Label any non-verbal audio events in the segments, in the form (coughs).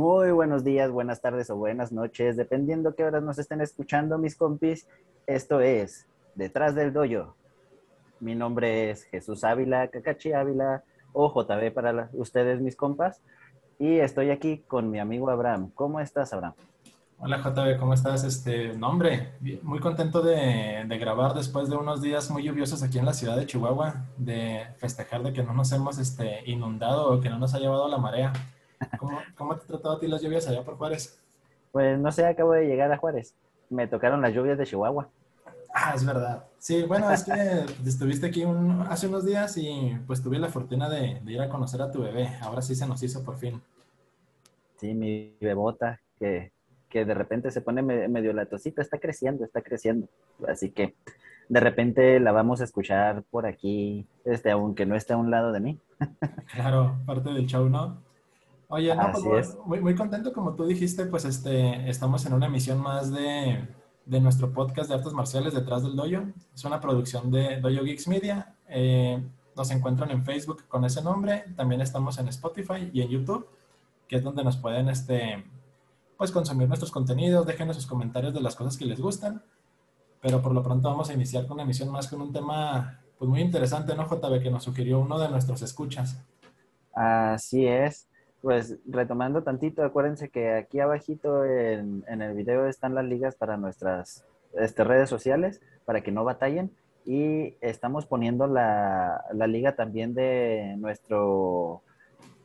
Muy buenos días, buenas tardes o buenas noches, dependiendo qué horas nos estén escuchando, mis compis. Esto es Detrás del Doyo. Mi nombre es Jesús Ávila, Cacachi Ávila o JB para ustedes, mis compas. Y estoy aquí con mi amigo Abraham. ¿Cómo estás, Abraham? Hola JB, ¿cómo estás? Este, nombre, muy contento de, de, grabar después de unos días muy lluviosos aquí en la ciudad de Chihuahua, de festejar de que no nos hemos este, inundado o que no nos ha llevado la marea. ¿Cómo, ¿Cómo, te tratado a ti las lluvias allá por Juárez? Pues no sé, acabo de llegar a Juárez. Me tocaron las lluvias de Chihuahua. Ah, es verdad. Sí, bueno, es que (laughs) estuviste aquí un, hace unos días y pues tuve la fortuna de, de, ir a conocer a tu bebé. Ahora sí se nos hizo por fin. Sí, mi bebota, que, que de repente se pone medio latosita, está creciendo, está creciendo. Así que de repente la vamos a escuchar por aquí, este, aunque no esté a un lado de mí. (laughs) Claro, parte del show, ¿no? Oye, no, pues, muy, muy, contento, como tú dijiste, pues este, estamos en una emisión más de, de, nuestro podcast de artes marciales detrás del dojo. Es una producción de Dojo Geeks Media. Eh, nos encuentran en Facebook con ese nombre. También estamos en Spotify y en YouTube, que es donde nos pueden este, pues, consumir nuestros contenidos. Déjenos sus comentarios de las cosas que les gustan. Pero por lo pronto vamos a iniciar con una emisión más con un tema pues muy interesante, ¿no, JB? Que nos sugirió uno de nuestros escuchas. Así es. Pues retomando tantito, acuérdense que aquí abajito en, en el video están las ligas para nuestras este, redes sociales, para que no batallen. Y estamos poniendo la, la liga también de nuestro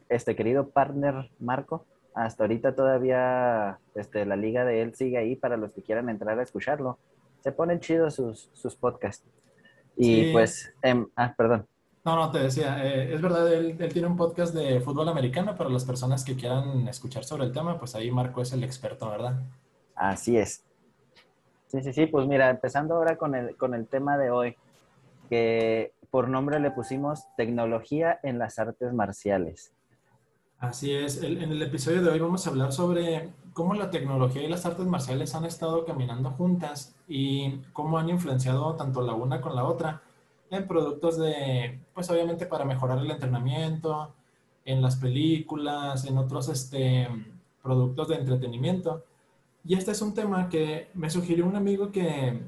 este querido partner Marco. Hasta ahorita todavía este, la liga de él sigue ahí para los que quieran entrar a escucharlo. Se ponen chidos sus, sus podcasts. Y sí. pues, eh, ah, perdón. No, no, te decía, eh, es verdad, él, él, tiene un podcast de fútbol americano para las personas que quieran escuchar sobre el tema, pues ahí Marco es el experto, ¿verdad? Así es. Sí, sí, sí, pues mira, empezando ahora con el, con el tema de hoy, que por nombre le pusimos tecnología en las artes marciales. Así es, el, en el episodio de hoy vamos a hablar sobre cómo la tecnología y las artes marciales han estado caminando juntas y cómo han influenciado tanto la una con la otra en productos de, pues obviamente para mejorar el entrenamiento, en las películas, en otros este, productos de entretenimiento. Y este es un tema que me sugirió un amigo que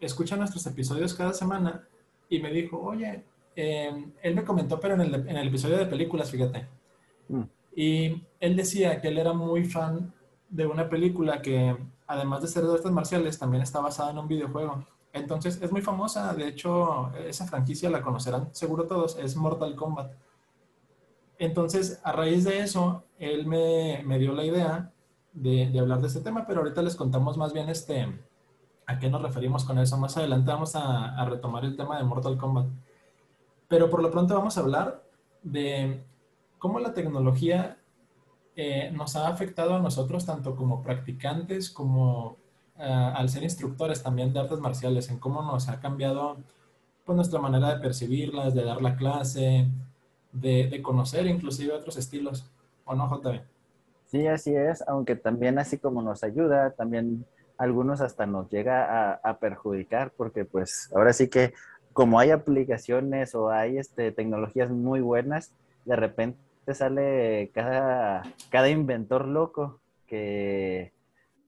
escucha nuestros episodios cada semana y me dijo, oye, eh, él me comentó, pero en el, en el, episodio de películas, fíjate. Mm. Y él decía que él era muy fan de una película que, además de ser de artes marciales, también está basada en un videojuego. Entonces es muy famosa, de hecho esa franquicia la conocerán seguro todos, es Mortal Kombat. Entonces a raíz de eso, él me, me dio la idea de, hablar de este tema, pero ahorita les contamos más bien este, a qué nos referimos con eso. Más adelante vamos a, a retomar el tema de Mortal Kombat. Pero por lo pronto vamos a hablar de cómo la tecnología eh, nos ha afectado a nosotros tanto como practicantes como uh, al ser instructores también de artes marciales, en cómo nos ha cambiado pues, nuestra manera de percibirlas, de dar la clase, de, de conocer inclusive otros estilos. ¿O no, JB? Sí, así es, aunque también así como nos ayuda, también algunos hasta nos llega a, a, perjudicar, porque pues ahora sí que como hay aplicaciones o hay este, tecnologías muy buenas, de repente sale cada, cada inventor loco que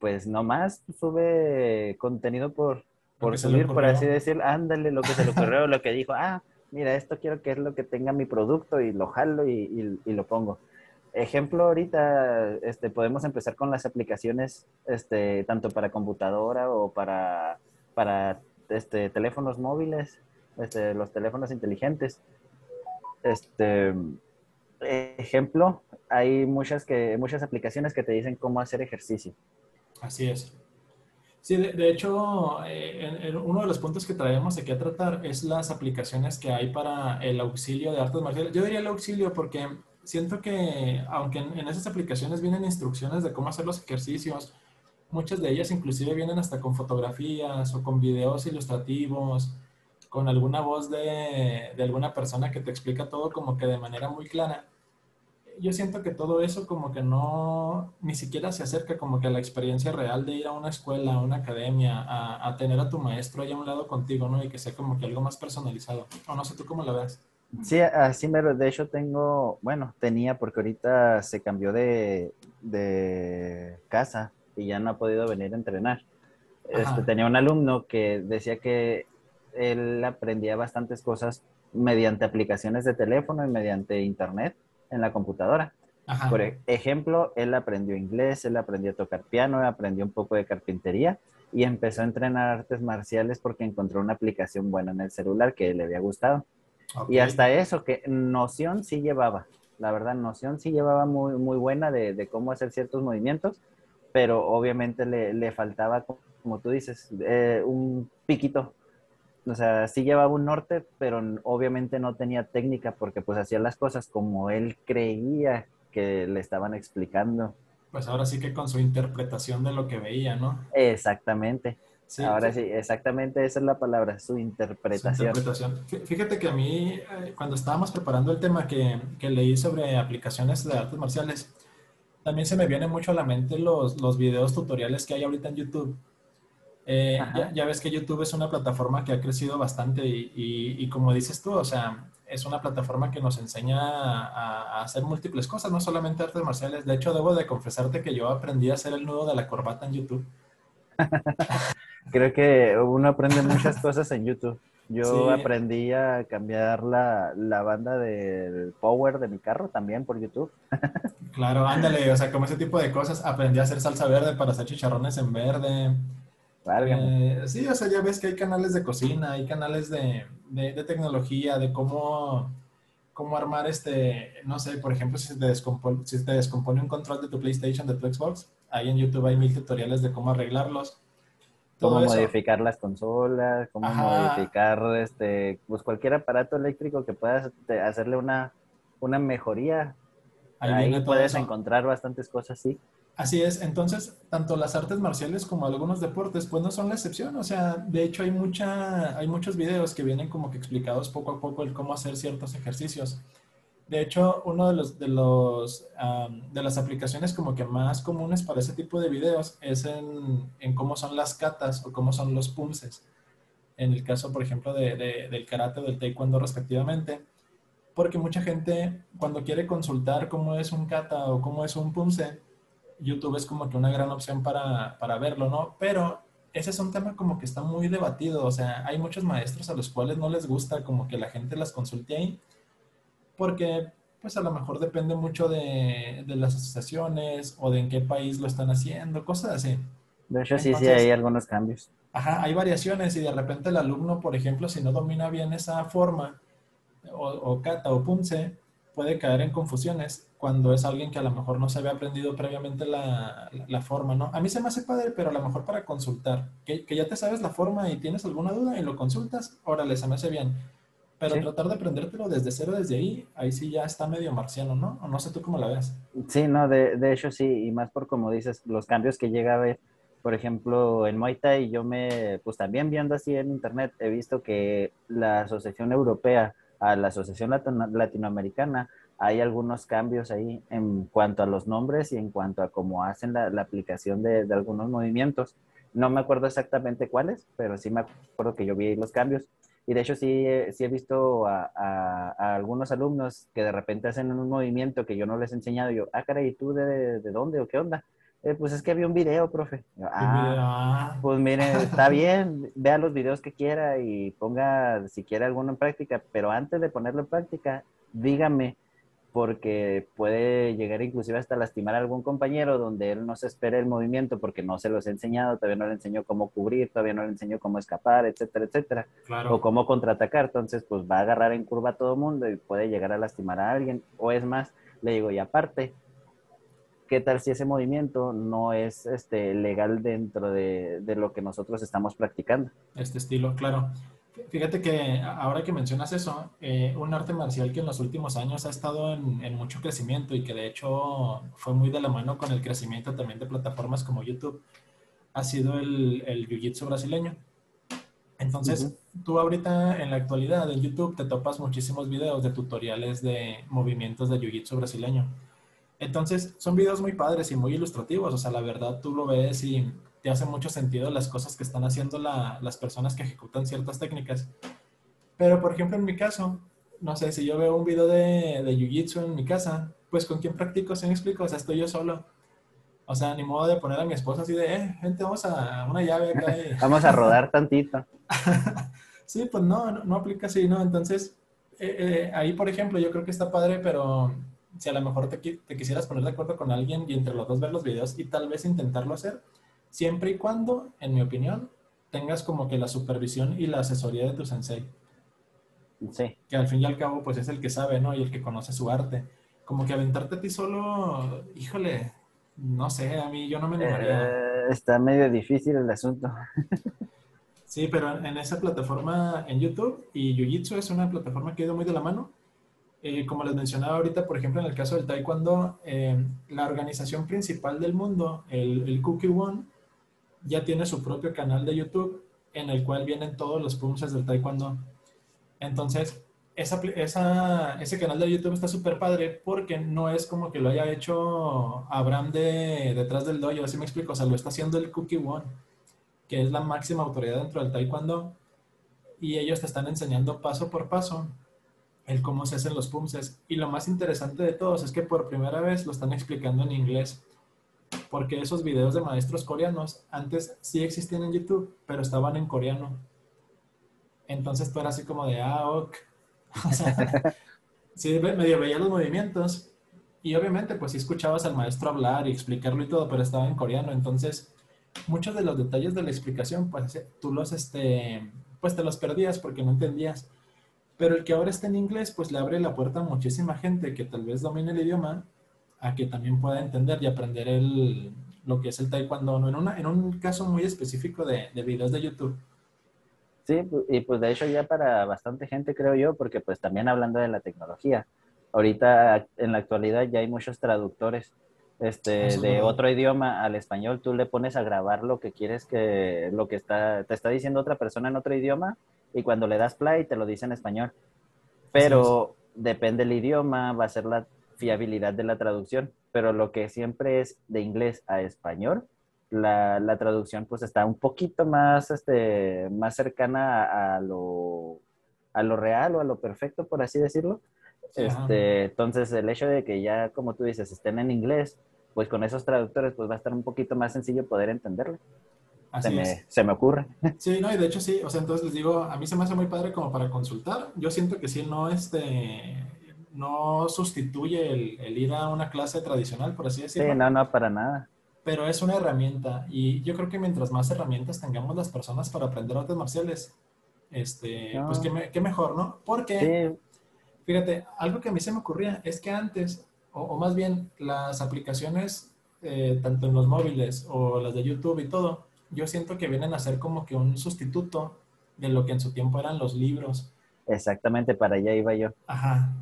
pues nomás sube contenido por, por subir, por así decir, ándale lo que se le ocurrió, lo que dijo, ah, mira, esto quiero que es lo que tenga mi producto y lo jalo y, y, y, lo pongo. Ejemplo, ahorita este, podemos empezar con las aplicaciones, este, tanto para computadora o para, para este, teléfonos móviles, este, los teléfonos inteligentes. Este, ejemplo, hay muchas, que, muchas aplicaciones que te dicen cómo hacer ejercicio. Así es. Sí, de, de hecho, eh, en, en uno de los puntos que traemos aquí a tratar es las aplicaciones que hay para el auxilio de artes marciales. Yo diría el auxilio porque siento que, aunque en, en esas aplicaciones vienen instrucciones de cómo hacer los ejercicios, muchas de ellas inclusive vienen hasta con fotografías o con videos ilustrativos, con alguna voz de, de, alguna persona que te explica todo como que de manera muy clara. Yo siento que todo eso como que no, ni siquiera se acerca como que a la experiencia real de ir a una escuela, a una academia, a, a tener a tu maestro ahí a un lado contigo, ¿no? Y que sea como que algo más personalizado. O no sé tú cómo lo ves. Sí, así me lo, de hecho tengo, bueno, tenía porque ahorita se cambió de, de casa y ya no ha podido venir a entrenar. Este, tenía un alumno que decía que él aprendía bastantes cosas mediante aplicaciones de teléfono y mediante internet en la computadora. Por ejemplo, él aprendió inglés, él aprendió a tocar piano, aprendió un poco de carpintería y empezó a entrenar artes marciales porque encontró una aplicación buena en el celular que le había gustado. Y hasta eso, que noción sí llevaba, la verdad, noción sí llevaba muy, muy buena de, cómo hacer ciertos movimientos, pero obviamente le, faltaba, como tú dices, eh, un piquito. O sea, sí llevaba un norte, pero obviamente no tenía técnica porque pues hacía las cosas como él creía que le estaban explicando. Pues ahora sí que con su interpretación de lo que veía, ¿no? Exactamente. ahora sí. exactamente esa es la palabra, su interpretación. Fíjate que a mí, eh, cuando estábamos preparando el tema que, que, leí sobre aplicaciones de artes marciales, también se me vienen mucho a la mente los, los videos tutoriales que hay ahorita en YouTube. Eh, ya, ves que YouTube es una plataforma que ha crecido bastante y, y, y, como dices tú, o sea, es una plataforma que nos enseña a, hacer múltiples cosas, no solamente artes marciales. De hecho, debo de confesarte que yo aprendí a hacer el nudo de la corbata en YouTube. (laughs) Creo que uno aprende muchas cosas en YouTube. Yo aprendí a cambiar la, la, banda del power de mi carro también por YouTube. claro, ándale, o sea, como ese tipo de cosas. Aprendí a hacer salsa verde para hacer chicharrones en verde. Eh, sí, o sea, ya ves que hay canales de cocina, hay canales de, de, tecnología, de cómo, cómo armar este, no sé, por ejemplo, si te descompone, si te descompone un control de tu PlayStation, de tu Xbox, ahí en YouTube hay mil tutoriales de cómo arreglarlos. cómo modificar las consolas, cómo modificar este, pues cualquier aparato eléctrico que puedas hacerle una, una mejoría. Ahí, ahí puedes encontrar bastantes cosas, sí. Así es, entonces, tanto las artes marciales como algunos deportes, pues no son la excepción, o sea, de hecho hay, mucha, hay muchos videos que vienen como que explicados poco a poco el cómo hacer ciertos ejercicios. De hecho, uno de los, de los, de las aplicaciones como que más comunes para ese tipo de videos es en, en cómo son las katas o cómo son los pumses. En el caso, por ejemplo, de, de, del karate o del taekwondo respectivamente, porque mucha gente cuando quiere consultar cómo es un kata o cómo es un pumse, YouTube es como que una gran opción para, para verlo, ¿no? Pero ese es un tema como que está muy debatido, o sea, hay muchos maestros a los cuales no les gusta como que la gente las consulte ahí, porque pues a lo mejor depende mucho de, de las asociaciones o de en qué país lo están haciendo, cosas así. De hecho, sí, sí, hay algunos cambios. Ajá, hay variaciones y de repente el alumno, por ejemplo, si no domina bien esa forma, o, o kata o punce, puede caer en confusiones cuando es alguien que a lo mejor no se había aprendido previamente la, la, forma, ¿no? A mí se me hace padre, pero a lo mejor para consultar, que, que, ya te sabes la forma y tienes alguna duda y lo consultas, órale, se me hace bien. Pero tratar de aprendértelo desde cero, desde ahí, ahí sí ya está medio marciano, ¿no? O no sé tú cómo la ves. Sí, no, de, de hecho sí, y más por como dices, los cambios que llega a ver, por ejemplo, en Muay Thai, yo me, pues también viendo así en internet, he visto que la Asociación Europea a la Asociación Latinoamericana, hay algunos cambios ahí en cuanto a los nombres y en cuanto a cómo hacen la, aplicación de, algunos movimientos. No me acuerdo exactamente cuáles, pero sí me acuerdo que yo vi los cambios. Y de hecho sí, sí he visto a, algunos alumnos que de repente hacen un movimiento que yo no les he enseñado. Yo, ah, caray, ¿y tú de, de dónde o qué onda? Eh, pues es que había un video, profe. Ah, ah, pues mire, está (laughs) bien, vea los videos que quiera y ponga si quiere alguno en práctica, pero antes de ponerlo en práctica, dígame, porque puede llegar inclusive hasta lastimar a algún compañero donde él no se espera el movimiento porque no se los he enseñado, todavía no le enseñó cómo cubrir, todavía no le enseñó cómo escapar, etcétera, etcétera. O cómo contraatacar, entonces pues va a agarrar en curva a todo mundo y puede llegar a lastimar a alguien. O es más, le digo, y aparte, ¿qué tal si ese movimiento no es este, legal dentro de, lo que nosotros estamos practicando? Este estilo, claro. Fíjate que ahora que mencionas eso, eh, un arte marcial que en los últimos años ha estado en, mucho crecimiento y que de hecho fue muy de la mano con el crecimiento también de plataformas como YouTube, ha sido el, el Jiu-Jitsu brasileño. Entonces, tú ahorita en la actualidad en YouTube te topas muchísimos videos de tutoriales de movimientos de Jiu-Jitsu brasileño entonces, son videos muy padres y muy ilustrativos. O sea, la verdad, tú lo ves y te hace mucho sentido las cosas que están haciendo las personas que ejecutan ciertas técnicas. Pero, por ejemplo, en mi caso, no sé, si yo veo un video de, de Jiu-Jitsu en mi casa, pues con quién practico, si me explico, o sea, estoy yo solo. O sea, ni modo de poner a mi esposa así de, eh, gente, vamos a una llave acá. (laughs) vamos a rodar tantito. (laughs) sí, pues no, no, aplica así, ¿no? Entonces, eh, eh, ahí, por ejemplo, yo creo que está padre, pero si a lo mejor te, te, quisieras poner de acuerdo con alguien y entre los dos ver los videos y tal vez intentarlo hacer, siempre y cuando, en mi opinión, tengas como que la supervisión y la asesoría de tu sensei. Sí. Que al fin y al cabo, pues es el que sabe, ¿no? Y el que conoce su arte. Como que aventarte a ti solo, híjole, no sé, a mí yo no me animaría. Eh, está medio difícil el asunto. sí, pero en esa plataforma en YouTube y Jiu-Jitsu es una plataforma que ha ido muy de la mano. Eh, como les mencionaba ahorita, por ejemplo, en el caso del Taekwondo, eh, la organización principal del mundo, el, el Cookie One, ya tiene su propio canal de YouTube en el cual vienen todos los punches del Taekwondo. Entonces, ese canal de YouTube está súper padre porque no es como que lo haya hecho Abraham de, detrás del dojo, así me explico, o sea, lo está haciendo el Cookie One, que es la máxima autoridad dentro del taekwondo, y ellos te están enseñando paso por paso el cómo se hacen los punces. Y lo más interesante de todos es que por primera vez lo están explicando en inglés, porque esos videos de maestros coreanos antes sí existían en YouTube, pero estaban en coreano. Entonces tú eras así como de, ah, ok, (laughs) O sea, sí, medio veía los movimientos y obviamente pues sí escuchabas al maestro hablar y explicarlo y todo, pero estaba en coreano, entonces muchos de los detalles de la explicación pues tú los, este, pues te los perdías porque no entendías. Pero el que ahora está en inglés pues le abre la puerta a muchísima gente que tal vez domine el idioma a que también pueda entender y aprender el, lo que es el taekwondo, en, una, en un caso muy específico de, de videos de YouTube. Sí, y pues de hecho ya para bastante gente creo yo, porque pues también hablando de la tecnología, ahorita en la actualidad ya hay muchos traductores este, de otro idioma al español, tú le pones a grabar lo que quieres que, lo que está, te está diciendo otra persona en otro idioma y cuando le das play te lo dice en español. Pero depende del idioma, va a ser la fiabilidad de la traducción, pero lo que siempre es de inglés a español, la, la, traducción pues está un poquito más, este, más cercana a, lo, a lo real o a lo perfecto, por así decirlo. Este, entonces, el hecho de que ya, como tú dices, estén en inglés, pues con esos traductores pues va a estar un poquito más sencillo poder entenderlo. Se, me, se me ocurre. (laughs) Sí, no, y de hecho sí, o sea, entonces les digo, a mí se me hace muy padre como para consultar. Yo siento que sí, no, este, no sustituye el, el ir a una clase tradicional, por así decirlo. Sí, no, no, para nada pero es una herramienta y yo creo que mientras más herramientas tengamos las personas para aprender artes marciales, este, pues qué, mejor, ¿no? Porque, fíjate, algo que a mí se me ocurría es que antes, o, más bien las aplicaciones, eh, tanto en los móviles o las de YouTube y todo, yo siento que vienen a ser como que un sustituto de lo que en su tiempo eran los libros. Exactamente, para allá iba yo. Ajá.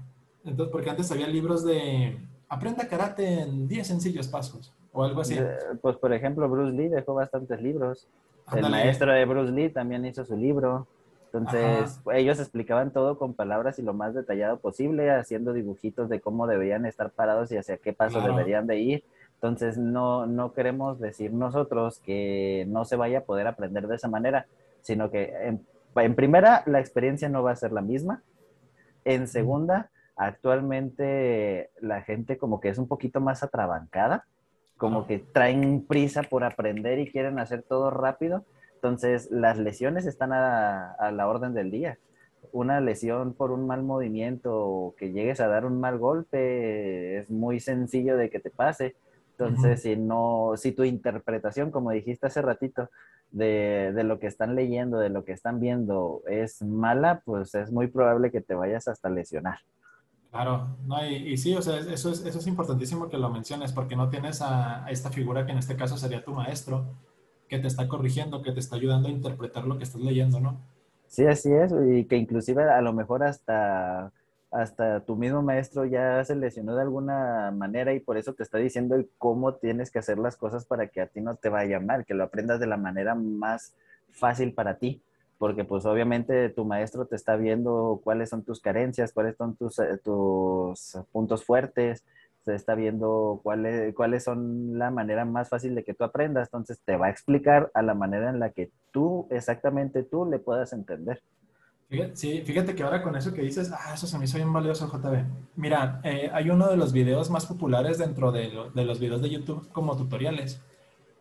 Entonces, porque antes había libros de aprenda karate en 10 sencillos pasos o algo así. Pues por ejemplo, Bruce Lee dejó bastantes libros. El maestro de Bruce Lee también hizo su libro. Entonces, ellos explicaban todo con palabras y lo más detallado posible, haciendo dibujitos de cómo deberían estar parados y hacia qué paso deberían de ir. Entonces, no, no queremos decir nosotros que no se vaya a poder aprender de esa manera, sino que en, en primera, la experiencia no va a ser la misma. En segunda, actualmente la gente como que es un poquito más atrabancada como que traen prisa por aprender y quieren hacer todo rápido. Entonces, las lesiones están a, la orden del día. Una lesión por un mal movimiento o que llegues a dar un mal golpe es muy sencillo de que te pase. Entonces, si no, si tu interpretación, como dijiste hace ratito, de, de, lo que están leyendo, de lo que están viendo es mala, pues es muy probable que te vayas hasta lesionar. Claro, no, y, sí, o sea, eso es, eso es importantísimo que lo menciones, porque no tienes a, esta figura que en este caso sería tu maestro, que te está corrigiendo, que te está ayudando a interpretar lo que estás leyendo, ¿no? Sí, así es, y que inclusive a lo mejor hasta, hasta tu mismo maestro ya se lesionó de alguna manera y por eso te está diciendo cómo tienes que hacer las cosas para que a ti no te vaya mal, que lo aprendas de la manera más fácil para ti porque pues obviamente tu maestro te está viendo cuáles son tus carencias, cuáles son tus, eh, tus puntos fuertes, te está viendo cuáles, cuáles son la manera más fácil de que tú aprendas, entonces te va a explicar a la manera en la que tú, exactamente tú, le puedas entender. Sí, fíjate que ahora con eso que dices, ah, eso se me hizo bien valioso, JB. Mira, eh, hay uno de los videos más populares dentro de, los videos de YouTube como tutoriales.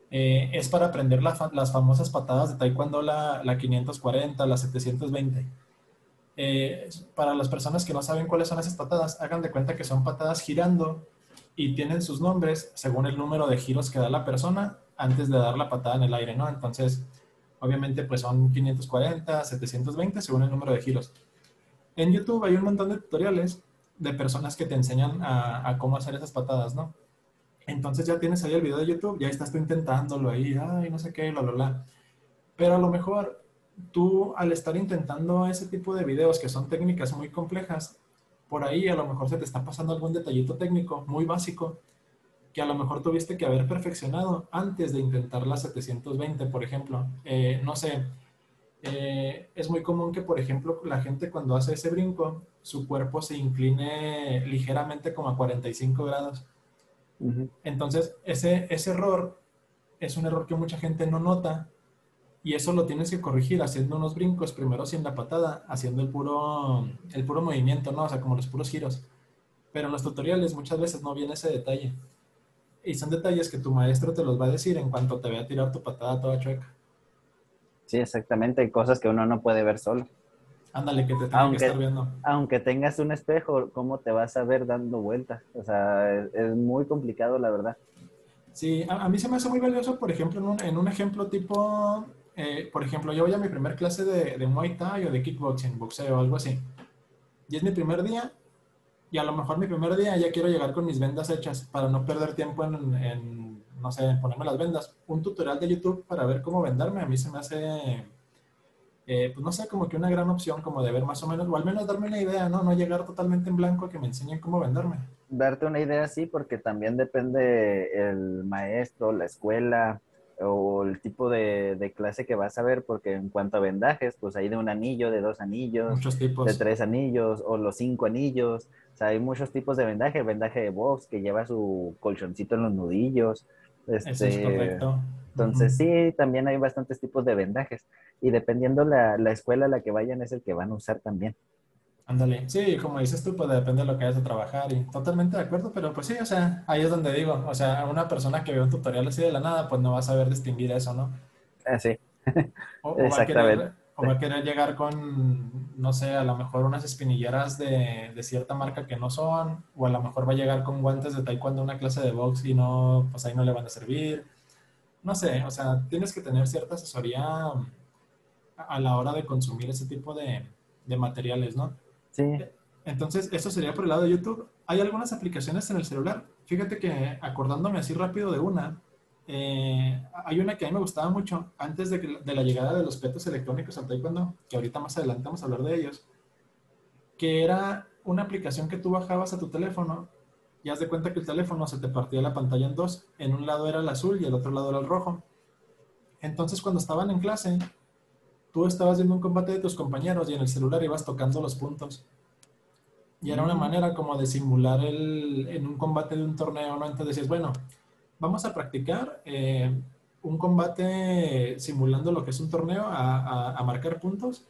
Eh, es para aprender las famosas patadas de Taekwondo, la, la 540, la 720. Eh, para las personas que no saben cuáles son esas patadas, hagan de cuenta que son patadas girando y tienen sus nombres según el número de giros que da la persona antes de dar la patada en el aire, ¿no? Entonces, Obviamente, pues son 540, 720 según el número de giros. En YouTube hay un montón de tutoriales de personas que te enseñan a, cómo hacer esas patadas, ¿no? Entonces ya tienes ahí el video de YouTube, ya estás tú intentándolo ahí, ay, no sé qué, bla, bla, bla. Pero a lo mejor tú al estar intentando ese tipo de videos que son técnicas muy complejas, por ahí a lo mejor se te está pasando algún detallito técnico muy básico que a lo mejor tuviste que haber perfeccionado antes de intentar la 720, por ejemplo. Eh, no sé, eh, es muy común que, por ejemplo, la gente cuando hace ese brinco, su cuerpo se incline ligeramente como a 45 grados. Entonces, ese, ese error es un error que mucha gente no nota y eso lo tienes que corregir haciendo unos brincos, primero sin la patada, haciendo el puro, el puro movimiento, ¿no? O sea, como los puros giros. Pero en los tutoriales muchas veces no viene ese detalle. Y son detalles que tu maestro te los va a decir en cuanto te vea tirar tu patada toda chueca. Sí, exactamente. Hay cosas que uno no puede ver solo. Ándale, que te tenga que estar viendo. Aunque tengas un espejo, ¿cómo te vas a ver dando vueltas? O sea, es, muy complicado, la verdad. Sí, a, mí se me hace muy valioso, por ejemplo, en un, en un ejemplo tipo, eh, por ejemplo, yo voy a mi primer clase de, de Muay Thai o de kickboxing, boxeo o algo así. Y es mi primer día y a lo mejor mi primer día ya quiero llegar con mis vendas hechas para no perder tiempo en, no sé, en ponerme las vendas. Un tutorial de YouTube para ver cómo venderme a mí se me hace, eh, pues no sé, como que una gran opción como de ver más o menos, o al menos darme una idea, ¿no? No llegar totalmente en blanco a que me enseñen cómo venderme. Darte una idea, sí, porque también depende el maestro, la escuela, o el tipo de, clase que vas a ver, porque en cuanto a vendajes, pues hay de un anillo, de dos anillos, de tres anillos, o los cinco anillos. O sea, hay muchos tipos de vendaje. El vendaje de box que lleva su colchoncito en los nudillos. Este, Eso es correcto. Entonces, sí, también hay bastantes tipos de vendajes. Y dependiendo la, la escuela a la que vayan, es el que van a usar también. Ándale, sí, como dices tú, pues depende de lo que vayas a trabajar y totalmente de acuerdo, pero pues sí, o sea, ahí es donde digo, o sea, una persona que ve un tutorial así de la nada, pues no va a saber distinguir eso, ¿no? Ah, sí, o, exactamente. o va a querer llegar con, no sé, a lo mejor unas espinilleras de, de, cierta marca que no son, o a lo mejor va a llegar con guantes de taekwondo a una clase de box y no, pues ahí no le van a servir. No sé, o sea, tienes que tener cierta asesoría a la hora de consumir ese tipo de, de materiales, ¿no? Sí. Entonces, eso sería por el lado de YouTube. Hay algunas aplicaciones en el celular. Fíjate que acordándome así rápido de una, eh, hay una que a mí me gustaba mucho antes de, la llegada de los petos electrónicos al taekwondo, que ahorita más adelante vamos a hablar de ellos, que era una aplicación que tú bajabas a tu teléfono y haz de cuenta que el teléfono se te partía la pantalla en dos. En un lado era el azul y el otro lado era el rojo. Entonces, cuando estaban en clase, tú estabas viendo un combate de tus compañeros y en el celular ibas tocando los puntos. Y era una mm. manera como de simular el, en un combate de un torneo, ¿no? Entonces decías, bueno, vamos a practicar eh, un combate simulando lo que es un torneo, a, a, marcar puntos.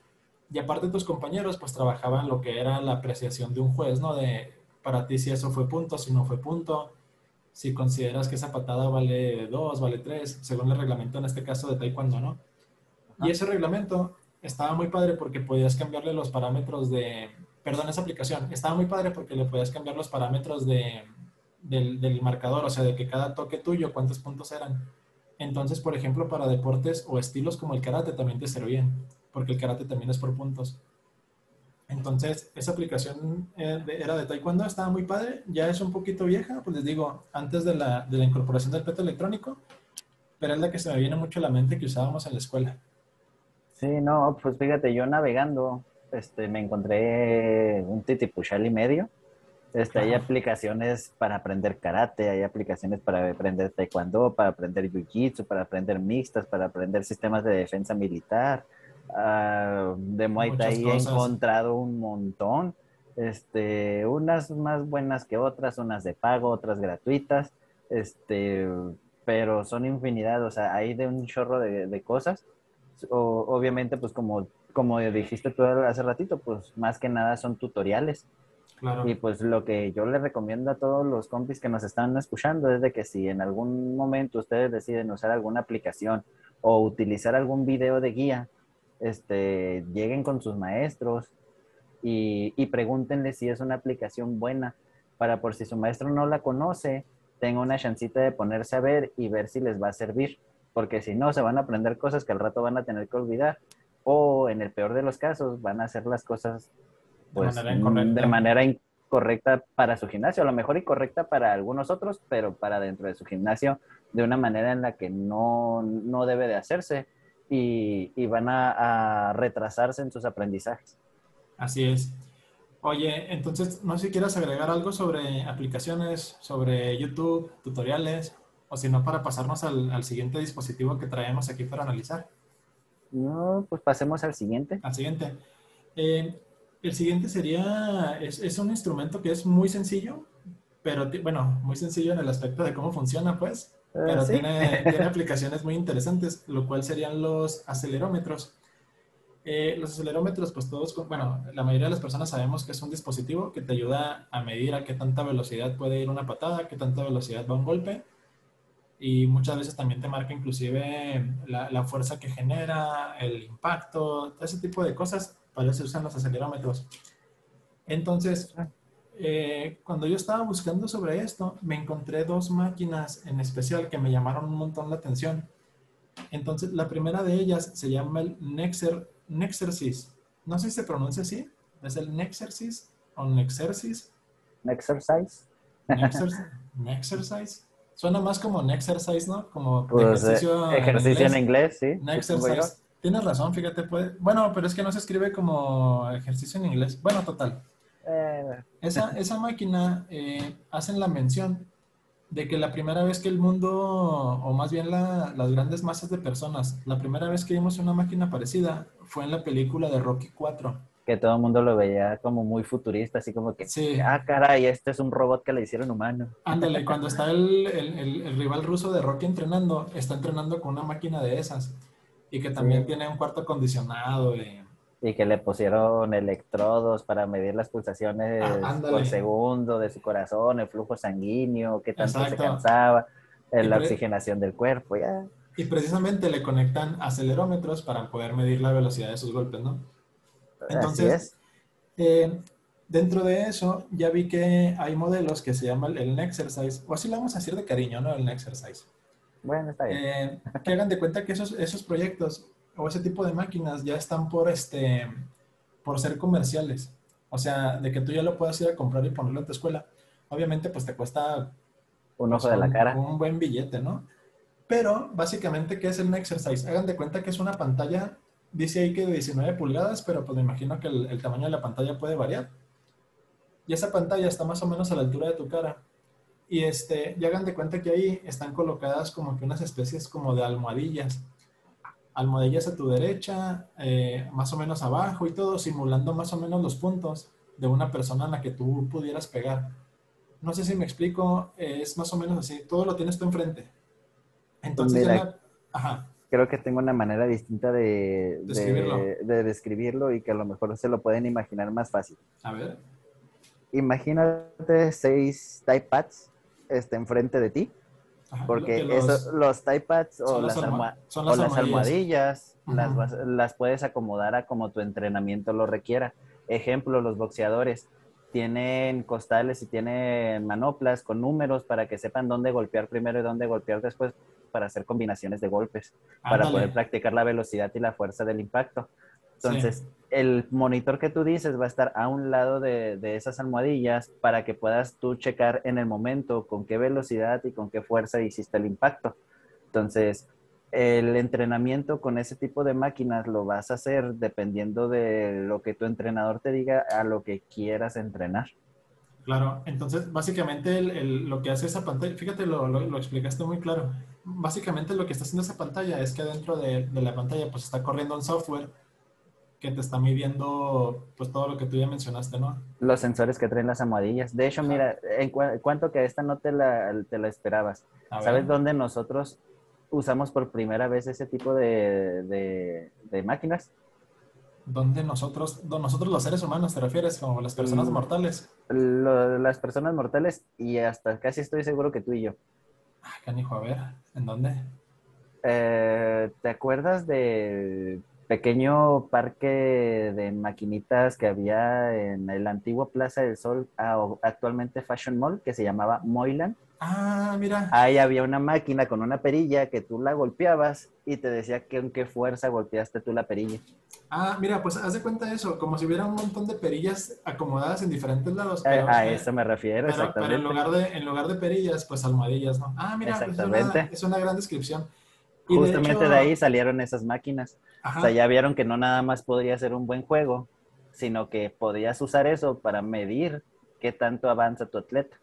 Y aparte tus compañeros pues trabajaban lo que era la apreciación de un juez, ¿no? De para ti si eso fue punto, si no fue punto, si consideras que esa patada vale dos, vale tres, según el reglamento en este caso de taekwondo, ¿no? Y ese reglamento estaba muy padre porque podías cambiarle los parámetros de, perdón, esa aplicación, estaba muy padre porque le podías cambiar los parámetros de, del, marcador, o sea, de que cada toque tuyo, cuántos puntos eran. Entonces, por ejemplo, para deportes o estilos como el karate también te servían, porque el karate también es por puntos. Entonces, esa aplicación eh, era de Taekwondo, estaba muy padre, ya es un poquito vieja, pues les digo, antes de la, de la incorporación del peto electrónico, pero es la que se me viene mucho a la mente que usábamos en la escuela. Sí, no, pues fíjate, yo navegando, este, me encontré un titipuchal y medio. Este, hay aplicaciones para aprender karate, hay aplicaciones para aprender taekwondo, para aprender jiu-jitsu, para aprender mixtas, para aprender sistemas de defensa militar. Uh, de Muay Thai he encontrado un montón. Este, unas más buenas que otras, unas de pago, otras gratuitas. Este, pero son infinidad, o sea, hay de un chorro de, de cosas obviamente, pues como como dijiste tú hace ratito, pues más que nada son tutoriales. Claro. Y pues lo que yo le recomiendo a todos los compis que nos están escuchando es de que si en algún momento ustedes deciden usar alguna aplicación o utilizar algún video de guía, este, lleguen con sus maestros y, y pregúntenle si es una aplicación buena para por si su maestro no la conoce, tenga una chancita de ponerse a ver y ver si les va a servir. Porque si no, se van a aprender cosas que al rato van a tener que olvidar. O en el peor de los casos, van a hacer las cosas pues, manera incorrecta. de manera incorrecta para su gimnasio. A lo mejor incorrecta para algunos otros, pero para dentro de su gimnasio de una manera en la que no, no debe de hacerse. Y, y van a, a retrasarse en sus aprendizajes. Así es. Oye, entonces, no sé si quieras agregar algo sobre aplicaciones, sobre YouTube, tutoriales, o si no, para pasarnos al, al siguiente dispositivo que traemos aquí para analizar. No, pues pasemos al siguiente. Al siguiente. Eh, el siguiente sería, es, es, un instrumento que es muy sencillo, pero bueno, muy sencillo en el aspecto de cómo funciona, pues, Eh, pero sí. tiene, (laughs) tiene aplicaciones muy interesantes, lo cual serían los acelerómetros. Eh, los acelerómetros, pues todos, bueno, la mayoría de las personas sabemos que es un dispositivo que te ayuda a medir a qué tanta velocidad puede ir una patada, qué tanta velocidad va un golpe, y muchas veces también te marca inclusive la, la fuerza que genera, el impacto, todo ese tipo de cosas, para eso usan los acelerómetros. Entonces, eh, cuando yo estaba buscando sobre esto, me encontré dos máquinas en especial que me llamaron un montón la atención. Entonces, la primera de ellas se llama el Nexer, Nexersis. No sé si se pronuncia así. ¿Es el Nexersis o Nexersis? Exercise. Nexer- Nexercise. Suena más como Nexercise, ¿no? Como Pues, eh, ejercicio, en ejercicio en inglés. sí. Tienes razón, fíjate, puede... Bueno, pero es que no se escribe como ejercicio en inglés. Bueno, total. Eh, Esa, (laughs) esa máquina eh, hacen la mención de que la primera vez que el mundo, o más bien la- las grandes masas de personas, la primera vez que vimos una máquina parecida fue en la película de Rocky 4. Que todo el mundo lo veía como muy futurista, así como que, Sí. ah, caray, este es un robot que le hicieron humano. Ándale, cuando está el, el- el- el rival ruso de Rocky entrenando, está entrenando con una máquina de esas. Y que también Sí. tiene un cuarto acondicionado. y- Y que le pusieron electrodos para medir las pulsaciones Ah, por segundo de su corazón, el flujo sanguíneo, qué tanto se Exacto. cansaba, eh, la oxigenación del cuerpo, ya. y precisamente le conectan acelerómetros para poder medir la velocidad de sus golpes, ¿no? Entonces, Así es. Eh, dentro de eso, ya vi que hay modelos que se llaman el Nexercise, o así lo vamos a decir de cariño, ¿no? El Nexercise. Bueno, está bien. Eh, que hagan de cuenta que esos, esos proyectos o ese tipo de máquinas ya están por, este, por ser comerciales. O sea, de que tú ya lo puedas ir a comprar y ponerlo en tu escuela. Obviamente, pues te cuesta un pues, ojo de la un- cara. un buen billete, ¿no? Pero, básicamente, ¿qué es el Nexercise? Hagan de cuenta que es una pantalla, dice ahí que de 19 pulgadas, pero pues me imagino que el, el tamaño de la pantalla puede variar. Y esa pantalla está más o menos a la altura de tu cara. Y este, y hagan de cuenta que ahí están colocadas como que unas especies como de almohadillas. Almohadillas a tu derecha, eh, más o menos abajo y todo, simulando más o menos los puntos de una persona en la que tú pudieras pegar. No sé si me explico, eh, es más o menos así, todo lo tienes tú enfrente. Entonces, ya la- ajá, Creo que tengo una manera distinta de, de- Describirlo. de describirlo y que a lo mejor se lo pueden imaginar más fácil. a ver, Imagínate seis typepads este, enfrente de ti, ajá, porque que los- eso, los typepads o las, o las las almohadillas. las, las puedes acomodar a como tu entrenamiento lo requiera. Ejemplo, los boxeadores tienen costales y tienen manoplas con números para que sepan dónde golpear primero y dónde golpear después para hacer combinaciones de golpes, para poder practicar la velocidad y la fuerza del impacto. Entonces, el monitor que tú dices va a estar a un lado de, de esas almohadillas para que puedas tú checar en el momento con qué velocidad y con qué fuerza hiciste el impacto. Entonces, el entrenamiento con ese tipo de máquinas lo vas a hacer dependiendo de lo que tu entrenador te diga a lo que quieras entrenar. Claro, entonces básicamente el- el- lo que hace esa pantalla, fíjate, lo, lo- lo explicaste muy claro. Básicamente lo que está haciendo esa pantalla es que dentro de, de la pantalla pues está corriendo un software que te está midiendo pues todo lo que tú ya mencionaste, ¿no? Los sensores que traen las almohadillas. De hecho, Ajá. mira, en cua- cuanto que esta no te la, te la esperabas. ¿Sabes dónde nosotros usamos por primera vez ese tipo de, de- de máquinas? ¿Dónde nosotros, nosotros los seres humanos te refieres, como las personas Mm. mortales? Lo- las personas mortales y hasta casi estoy seguro que tú y yo. Ah, canijo, a ver, ¿en dónde? Eh, ¿te acuerdas del pequeño parque de maquinitas que había en el antiguo Plaza del Sol, actualmente Fashion Mall, que se llamaba Moyland? Ah, mira. Ahí había una máquina con una perilla que tú la golpeabas y te decía que con qué fuerza golpeaste tú la perilla. Ah, mira, pues haz de cuenta eso, como si hubiera un montón de perillas acomodadas en diferentes lados. Eh, a eh, eso me refiero, pero, pero exactamente. en, lugar de, en lugar de perillas, pues almohadillas, ¿no? Ah, mira, pues es, una, Exactamente. es una gran descripción. Y Justamente hecho- de ahí salieron esas máquinas. Ajá. O sea, ya vieron que no nada más podría ser un buen juego, sino que podías usar eso para medir qué tanto avanza tu atleta.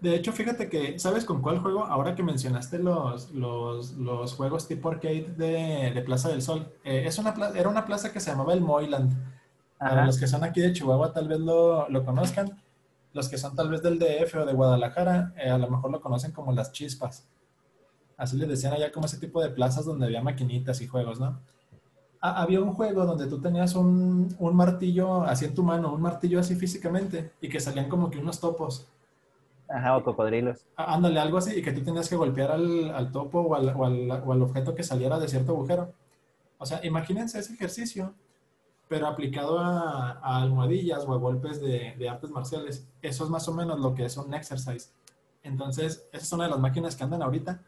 De, hecho, fíjate que, ¿sabes con cuál juego? Ahora que mencionaste los, los, los juegos tipo arcade de, de Plaza del Sol. Eh, es una, era una plaza que se llamaba el Moyland. Para los que son aquí de Chihuahua tal vez lo, lo conozcan. Los que son tal vez del DF o de Guadalajara, eh, a lo mejor lo conocen como las chispas. Así les decían allá como ese tipo de plazas donde había maquinitas y juegos, ¿no? Ha- había un juego donde tú tenías un, un martillo así en tu mano, un martillo así físicamente, y que salían como que unos topos. Ajá, o cocodrilos. Á- Ándale, algo así, y que tú tenías que golpear al, al topo o al, o, al, o al objeto que saliera de cierto agujero. O sea, imagínense ese ejercicio, pero aplicado a, a almohadillas o a golpes de, de artes marciales. Eso es más o menos lo que es un exercise. Entonces, esa es una de las máquinas que andan ahorita.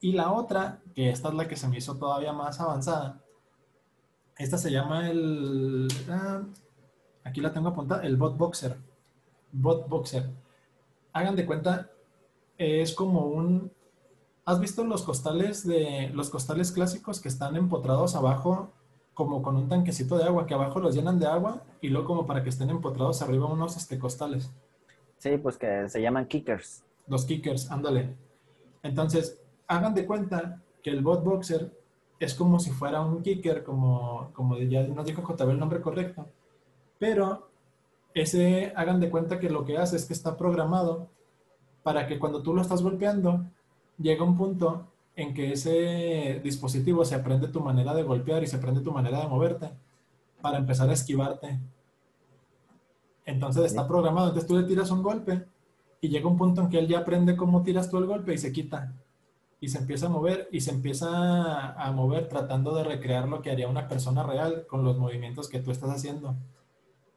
Y la otra, que esta es la que se me hizo todavía más avanzada, esta se llama el... ah, aquí la tengo apuntada, el Bot Boxer. Bot Boxer. Hagan de cuenta, es como un... ¿Has visto los costales de los costales clásicos que están empotrados abajo como con un tanquecito de agua, que abajo los llenan de agua y luego como para que estén empotrados arriba unos este, costales? Sí, pues que se llaman kickers. Los kickers, ándale. Entonces, hagan de cuenta que el bot boxer es como si fuera un kicker, como, como ya nos dijo JB el nombre correcto. Pero ese, hagan de cuenta que lo que hace es que está programado para que cuando tú lo estás golpeando, llega un punto en que ese dispositivo se aprende tu manera de golpear y se aprende tu manera de moverte para empezar a esquivarte. Entonces está programado. Entonces tú le tiras un golpe y llega un punto en que él ya aprende cómo tiras tú el golpe y se quita. Y se empieza a mover y se empieza a mover tratando de recrear lo que haría una persona real con los movimientos que tú estás haciendo.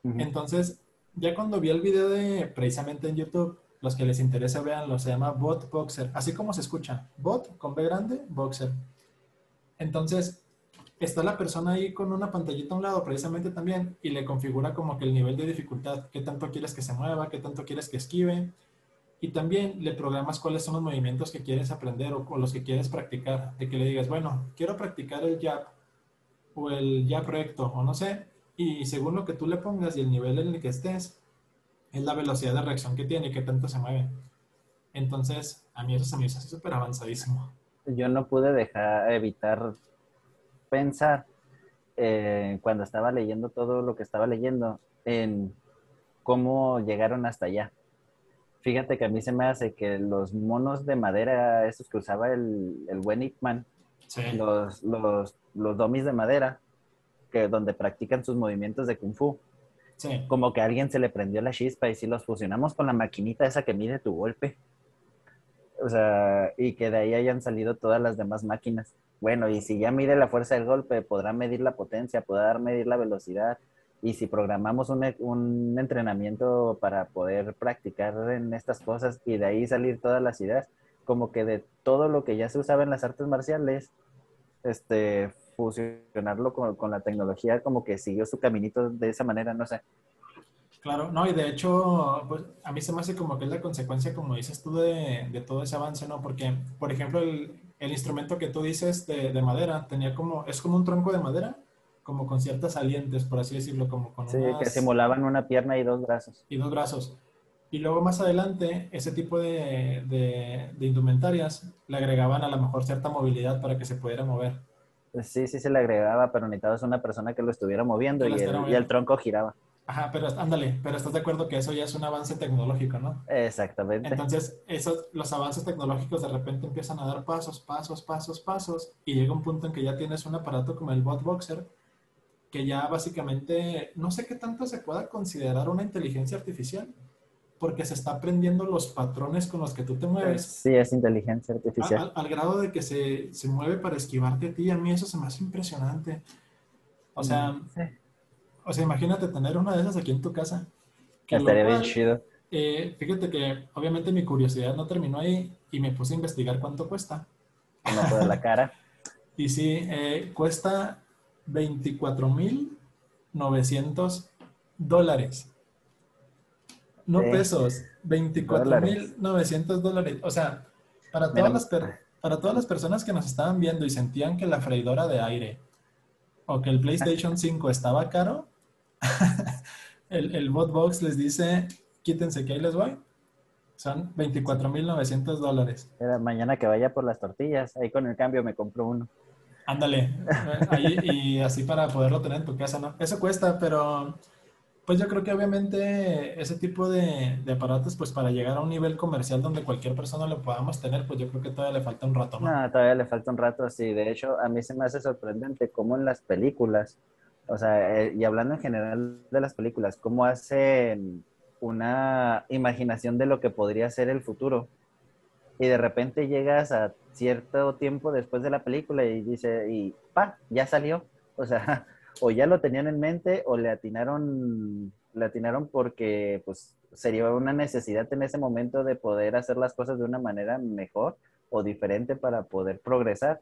Entonces, ya cuando vi el video de precisamente en YouTube, los que les interese veanlo, se llama Bot Boxer, así como se escucha, Bot con B grande, Boxer. Entonces, está la persona ahí con una pantallita a un lado precisamente también y le configura como que el nivel de dificultad, qué tanto quieres que se mueva, qué tanto quieres que esquive. Y también le programas cuáles son los movimientos que quieres aprender o, o los que quieres practicar. De que le digas, bueno, quiero practicar el jab o el jab recto o no sé. Y según lo que tú le pongas y el nivel en el que estés, es la velocidad de reacción que tiene y qué tanto se mueve. Entonces, a mí eso se me hizo súper avanzadísimo. Yo no pude dejar, evitar pensar eh, cuando estaba leyendo todo lo que estaba leyendo en cómo llegaron hasta allá. Fíjate que a mí se me hace que los monos de madera, esos que usaba el, el buen Ip Man, Sí. los, los, los dummies de madera, que donde practican sus movimientos de kung fu, Sí. como que a alguien se le prendió la chispa y si los fusionamos con la maquinita esa que mide tu golpe. O sea, y que de ahí hayan salido todas las demás máquinas. Bueno, y si ya mide la fuerza del golpe, podrá medir la potencia, podrá medir la velocidad. Y si programamos un, un entrenamiento para poder practicar en estas cosas y de ahí salir todas las ideas, como que de todo lo que ya se usaba en las artes marciales, este, fusionarlo con, con la tecnología, como que siguió su caminito de esa manera, no sé. Claro, no, y de hecho, pues a mí se me hace como que es la consecuencia, como dices tú, de, de todo ese avance, ¿no? Porque, por ejemplo, el, el instrumento que tú dices de, de madera tenía como, es como un tronco de madera, como con ciertas salientes, por así decirlo, como con Sí, unas- que simulaban una pierna y dos brazos. y dos brazos. Y luego más adelante, ese tipo de, de, de indumentarias le agregaban a lo mejor cierta movilidad para que se pudiera mover. Sí, sí se le agregaba, pero necesitabas una persona que lo estuviera moviendo y el, y el tronco giraba. Ajá, pero ándale, pero estás de acuerdo que eso ya es un avance tecnológico, ¿no? Exactamente. Entonces, esos, los avances tecnológicos de repente empiezan a dar pasos, pasos, pasos, pasos, y llega un punto en que ya tienes un aparato como el Bot Boxer, que ya básicamente, no sé qué tanto se pueda considerar una inteligencia artificial, porque se está aprendiendo los patrones con los que tú te mueves. Sí, es inteligencia artificial. Al, grado de que se, se, mueve para esquivarte a ti, a mí eso se me hace impresionante. O sea, mm, o sea, imagínate tener una de esas aquí en tu casa. Que Estaría bien chido. Eh, fíjate que obviamente mi curiosidad no terminó ahí y me puse a investigar cuánto cuesta. No la cara. (laughs) y sí, eh, cuesta 24.900 dólares. No pesos, 24.900 dólares. O sea, para todas, las para todas las personas que nos estaban viendo y sentían que la freidora de aire o que el PlayStation (laughs) 5 estaba caro, (laughs) el, el Botbox les dice, quítense que ahí les voy. Son 24.900 dólares. Mañana que vaya por las tortillas, ahí con el cambio me compro uno. Ándale, y así para poderlo tener en tu casa, ¿no? Eso cuesta, pero pues yo creo que obviamente ese tipo de, de, aparatos, pues para llegar a un nivel comercial donde cualquier persona lo podamos tener, pues yo creo que todavía le falta un rato, ¿no? No, todavía le falta un rato, sí. De hecho, a mí se me hace sorprendente cómo en las películas, o sea, eh, y hablando en general de las películas, cómo hacen una imaginación de lo que podría ser el futuro. Y de repente llegas a cierto tiempo después de la película y dice, y pa, ya salió. O sea, (laughs) o ya lo tenían en mente o le atinaron, le atinaron porque pues sería una necesidad en ese momento de poder hacer las cosas de una manera mejor o diferente para poder progresar.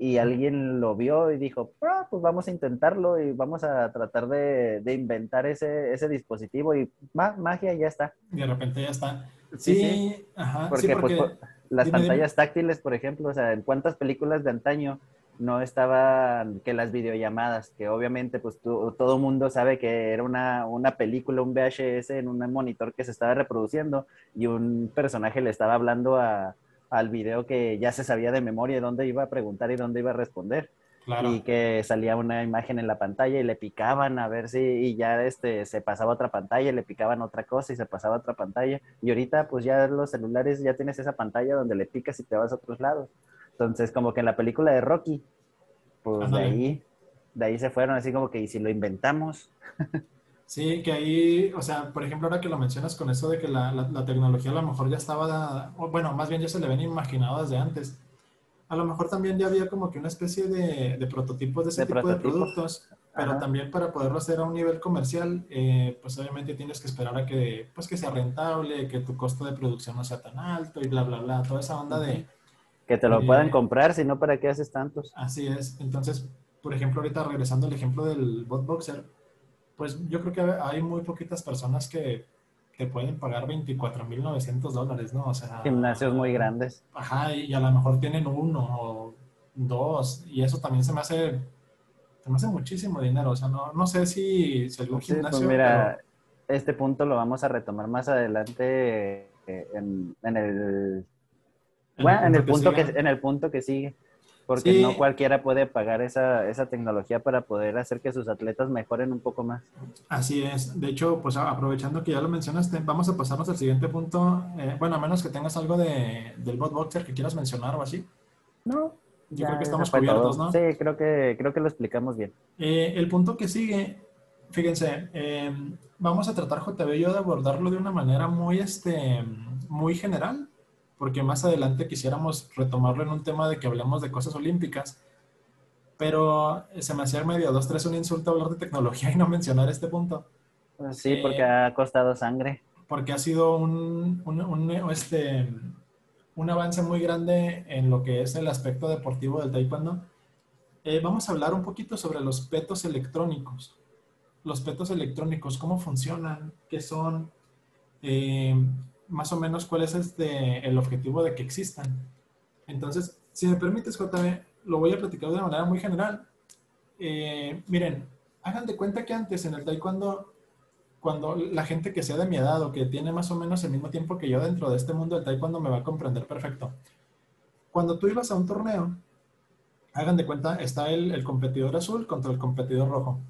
Y alguien lo vio y dijo, ah, pues vamos a intentarlo y vamos a tratar de, de inventar ese, ese, dispositivo y magia ya está. De repente ya está. Sí, sí. Ajá, porque, Pues, las pantallas táctiles, por ejemplo, o sea, en cuántas películas de antaño no estaban que las videollamadas, que obviamente pues todo mundo sabe que era una, una, película, un VHS en un monitor que se estaba reproduciendo y un personaje le estaba hablando a, al video que ya se sabía de memoria dónde iba a preguntar y dónde iba a responder. Y que salía una imagen en la pantalla y le picaban a ver si, y ya este, se pasaba otra pantalla, y le picaban otra cosa y se pasaba otra pantalla. Y ahorita pues ya los celulares ya tienes esa pantalla donde le picas y te vas a otros lados. Entonces, como que en la película de Rocky, pues de ahí, de ahí se fueron así como que, ¿y si lo inventamos? Sí, que ahí, o sea, por ejemplo, ahora que lo mencionas con eso de que la, la, tecnología a lo mejor ya estaba, bueno, más bien ya se le ven imaginado desde antes. A lo mejor también ya había como que una especie de, de prototipos de ese tipo de productos, pero también para poderlo hacer a un nivel comercial, eh, pues obviamente tienes que esperar a que, pues que sea rentable, que tu costo de producción no sea tan alto y bla, bla, bla, toda esa onda de que te lo puedan comprar, si no, ¿para qué haces tantos? Así es. Entonces, por ejemplo, ahorita regresando al ejemplo del botboxer, pues yo creo que hay muy poquitas personas que te pueden pagar 24.900 dólares, ¿no? O sea... Gimnasios muy grandes. Ajá, y a lo mejor tienen uno o dos, y eso también se me hace, se me hace muchísimo dinero. O sea, no, no sé si, si algún pues gimnasio... Pues mira, este punto lo vamos a retomar más adelante eh, en, en el (laughs) bueno, en el, punto que, en el punto que sigue. Porque no cualquiera puede pagar esa, esa, tecnología para poder hacer que sus atletas mejoren un poco más. Así es. De hecho, pues aprovechando que ya lo mencionaste, vamos a pasarnos al siguiente punto. Eh, bueno, a menos que tengas algo de, del bot boxer que quieras mencionar o así. No. Yo creo que estamos cubiertos, ¿no? Sí, creo que, creo que lo explicamos bien. Eh, el punto que sigue, fíjense, eh, vamos a tratar JB yo de abordarlo de una manera muy, este, muy general porque más adelante quisiéramos retomarlo en un tema de que hablemos de cosas olímpicas, pero se me hacía medio dos, tres un insulto hablar de tecnología y no mencionar este punto. Sí, porque eh, ha costado sangre. Porque ha sido un, un, este, un avance muy grande en lo que es el aspecto deportivo del taekwondo. Eh, vamos a hablar un poquito sobre los petos electrónicos. Los petos electrónicos, cómo funcionan, qué son, eh, más o menos cuál es el objetivo de que existan. Entonces, si me permites, JB, lo voy a platicar de una manera muy general. Eh, miren, hagan de cuenta que antes en el taekwondo, cuando la gente que sea de mi edad o que tiene más o menos el mismo tiempo que yo dentro de este mundo del taekwondo me va a comprender perfecto. Cuando tú ibas a un torneo, hagan de cuenta, está el competidor azul contra el competidor rojo.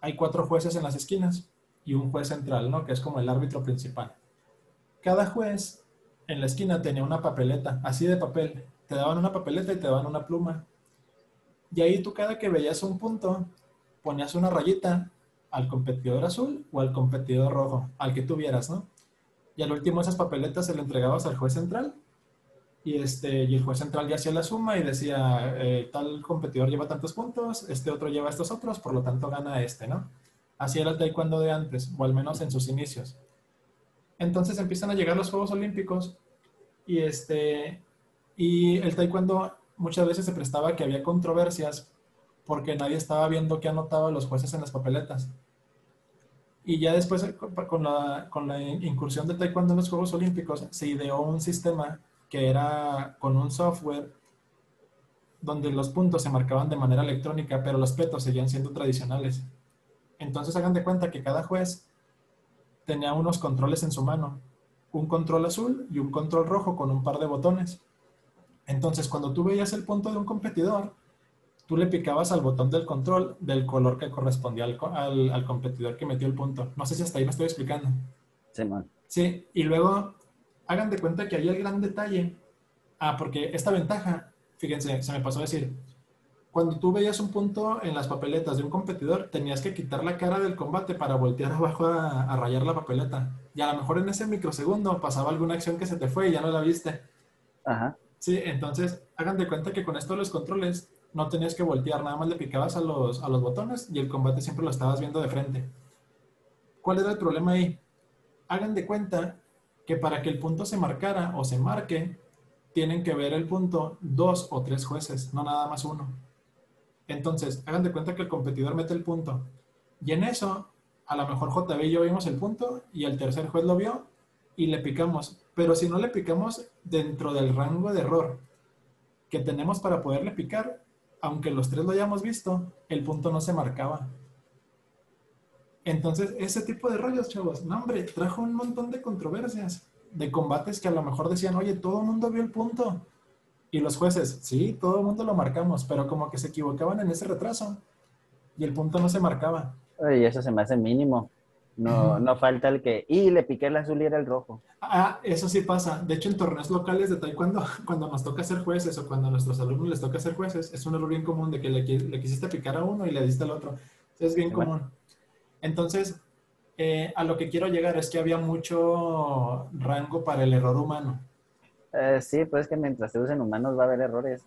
Hay cuatro jueces en las esquinas y un juez central, ¿no? Que es como el árbitro principal cada juez en la esquina tenía una papeleta, así de papel. Te daban una papeleta y te daban una pluma. Y ahí tú cada que veías un punto, ponías una rayita al competidor azul o al competidor rojo, al que tuvieras, ¿no? Y al último esas papeletas se le entregabas al juez central y, este, y el juez central ya hacía la suma y decía, eh, tal competidor lleva tantos puntos, este otro lleva estos otros, por lo tanto gana este, ¿no? Así era el taekwondo de antes, o al menos en sus inicios. Entonces empiezan a llegar los Juegos Olímpicos y, este, y el taekwondo muchas veces se prestaba que había controversias porque nadie estaba viendo qué anotaban los jueces en las papeletas. Y ya después, con la, con la incursión del taekwondo en los Juegos Olímpicos, se ideó un sistema que era con un software donde los puntos se marcaban de manera electrónica, pero los petos seguían siendo tradicionales. Entonces hagan de cuenta que cada juez tenía unos controles en su mano, un control azul y un control rojo con un par de botones. Entonces cuando tú veías el punto de un competidor, tú le picabas al botón del control del color que correspondía al, al, competidor que metió el punto. No sé si hasta ahí me estoy explicando. Sí, man. Sí, y luego hagan de cuenta que ahí el gran detalle. Ah, porque esta ventaja, fíjense, se me pasó a decir, cuando tú veías un punto en las papeletas de un competidor, tenías que quitar la cara del combate para voltear abajo a, a, rayar la papeleta. Y a lo mejor en ese microsegundo pasaba alguna acción que se te fue y ya no la viste. Ajá. Sí, entonces hagan de cuenta que con esto los controles no tenías que voltear, nada más le picabas a los, a los botones y el combate siempre lo estabas viendo de frente. ¿Cuál era el problema ahí? Hagan de cuenta que para que el punto se marcara o se marque, tienen que ver el punto dos o tres jueces, no nada más uno. Entonces, hagan de cuenta que el competidor mete el punto. Y en eso, a lo mejor JB y yo vimos el punto y el tercer juez lo vio y le picamos. Pero si no le picamos dentro del rango de error que tenemos para poderle picar, aunque los tres lo hayamos visto, el punto no se marcaba. Entonces, ese tipo de rollos, chavos, no, hombre, trajo un montón de controversias, de combates que a lo mejor decían, oye, todo el mundo vio el punto. Y los jueces, sí, todo el mundo lo marcamos, pero como que se equivocaban en ese retraso y el punto no se marcaba. Y eso se me hace mínimo. No, no falta el que, y le piqué el azul y era el rojo. Ah, eso sí pasa. De hecho, en torneos locales de taekwondo, (laughs) cuando nos toca ser jueces o cuando a nuestros alumnos les toca ser jueces, es un error bien común de que le, le quisiste picar a uno y le diste al otro. Es bien común. Entonces, eh, a lo que quiero llegar es que había mucho rango para el error humano. Eh, sí, pues que mientras se usen humanos va a haber errores.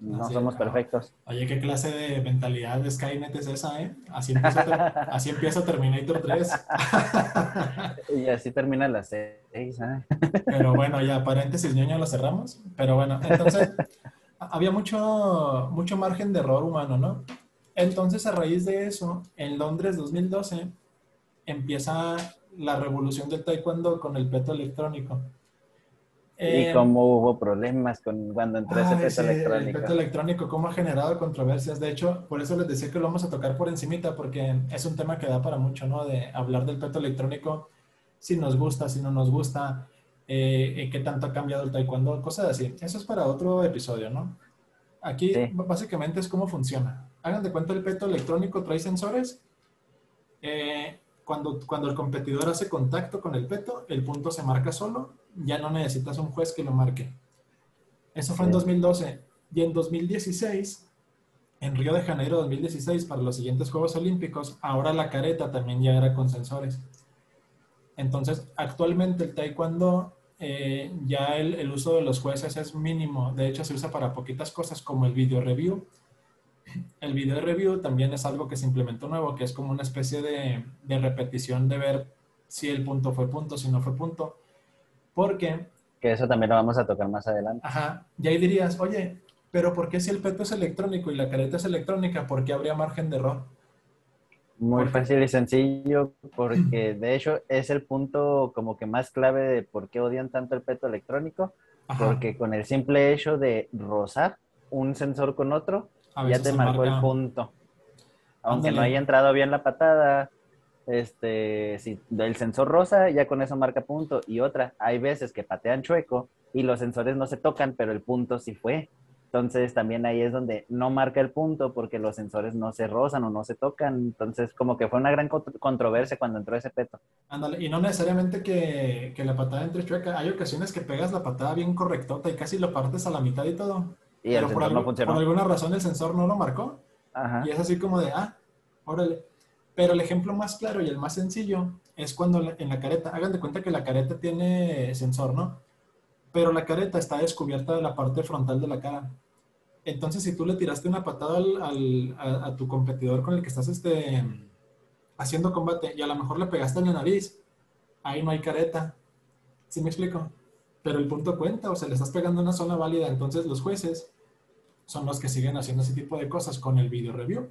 No Así, somos perfectos. Oye, ¿qué clase de mentalidad de Skynet es esa, eh? Así empieza, (laughs) así empieza Terminator 3. (laughs) y así termina la 6, ¿eh? Pero bueno, ya, paréntesis, ñoño, lo cerramos. Pero bueno, entonces, (laughs) había mucho, mucho margen de error humano, ¿no? Entonces, a raíz de eso, en Londres 2012, empieza la revolución del taekwondo con el peto electrónico. ¿Y eh, cómo hubo problemas con cuando entró ese peto electrónico? El peto electrónico, cómo ha generado controversias. De hecho, por eso les decía que lo vamos a tocar por encimita, porque es un tema que da para mucho, ¿no? De hablar del peto electrónico, si nos gusta, si no nos gusta, eh, qué tanto ha cambiado el taekwondo, cosas así. Eso es para otro episodio, ¿no? Aquí sí. básicamente es cómo funciona. Hagan de cuenta el peto electrónico trae sensores. Eh, cuando, cuando el competidor hace contacto con el peto, el punto se marca solo, ya no necesitas un juez que lo marque. Eso fue en 2012. Y en 2016, en Río de Janeiro 2016, para los siguientes Juegos Olímpicos, ahora la careta también ya era con sensores. Entonces, actualmente el taekwondo, eh, ya el, el, uso de los jueces es mínimo. De hecho, se usa para poquitas cosas como el video review el video review también es algo que se implementó nuevo, que es como una especie de, de, repetición de ver si el punto fue punto, si no fue punto. Porque... Que eso también lo vamos a tocar más adelante. Ajá. Y ahí dirías, oye, pero ¿por qué si el peto es electrónico y la careta es electrónica, por qué habría margen de error? Muy fácil y sencillo, porque (clears throat) de hecho es el punto como que más clave de por qué odian tanto el peto electrónico, Ajá. porque con el simple hecho de rozar un sensor con otro, ya te marcó marca... el punto. Aunque Ándale. no haya entrado bien la patada, este, si del sensor rosa, ya con eso marca punto. Y otra, hay veces que patean chueco y los sensores no se tocan, pero el punto sí fue. Entonces también ahí es donde no marca el punto porque los sensores no se rozan o no se tocan. Entonces como que fue una gran controversia cuando entró ese peto. Ándale, y no necesariamente que, que, la patada entre chueca. Hay ocasiones que pegas la patada bien correctota y casi lo partes a la mitad y todo. Y Pero el no funcionó. por alguna razón el sensor no lo marcó. Ajá. Y es así como de, ah, Órale. Pero el ejemplo más claro y el más sencillo es cuando en la careta, hagan de cuenta que la careta tiene sensor, ¿no? Pero la careta está descubierta de la parte frontal de la cara. Entonces, si tú le tiraste una patada al, a, tu competidor con el que estás este, haciendo combate y a lo mejor le pegaste en la nariz, ahí no hay careta. ¿Sí me explico? Pero el punto cuenta, o sea, le estás pegando una zona válida. Entonces, los jueces son los que siguen haciendo ese tipo de cosas con el video review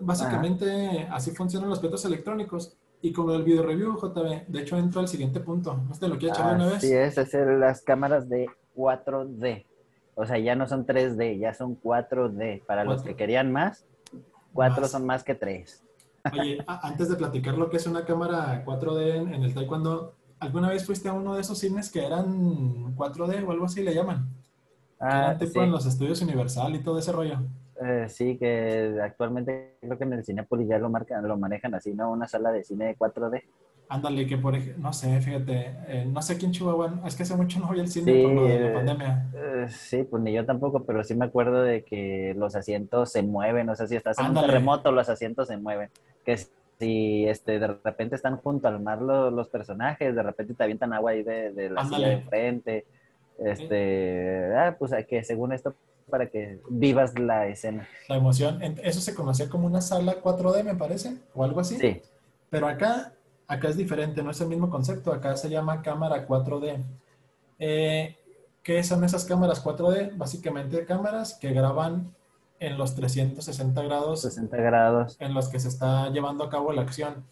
básicamente así funcionan los petos electrónicos. Y con el video review, JB, de hecho entro al siguiente punto. ¿No te lo quiero echar una vez? Sí, es hacer las cámaras de 4D. O sea, ya no son 3D, ya son 4D. Para los que querían más, 4 son más que 3. Oye, antes de platicar lo que es una cámara 4D en, el taekwondo, ¿alguna vez fuiste a uno de esos cines que eran 4D o algo así le llaman? Ah, tipo en los estudios Universal y todo ese rollo. Eh, sí, que actualmente creo que en el Cinepolis ya lo, marcan, lo manejan así, ¿no? Una sala de cine 4D. Ándale, que por ejemplo, no sé, fíjate, eh, no sé quién Chihuahua, es que hace mucho no voy al cine por lo de la eh, pandemia. sí, pues ni yo tampoco, pero sí me acuerdo de que los asientos se mueven, o sea, si estás en un terremoto, los asientos se mueven. Que si este, de repente están junto al mar los, personajes, de repente te avientan agua ahí de, la silla de enfrente. Este, ah, pues que según esto para que vivas la escena. La emoción. Eso se conocía como una sala 4D, me parece, o algo así. Sí. Pero acá, acá es diferente, no es el mismo concepto. Acá se llama cámara 4D. Eh, ¿Qué son esas cámaras 4D? Básicamente cámaras que graban en los 360 grados. 60 grados. En los que se está llevando a cabo la acción.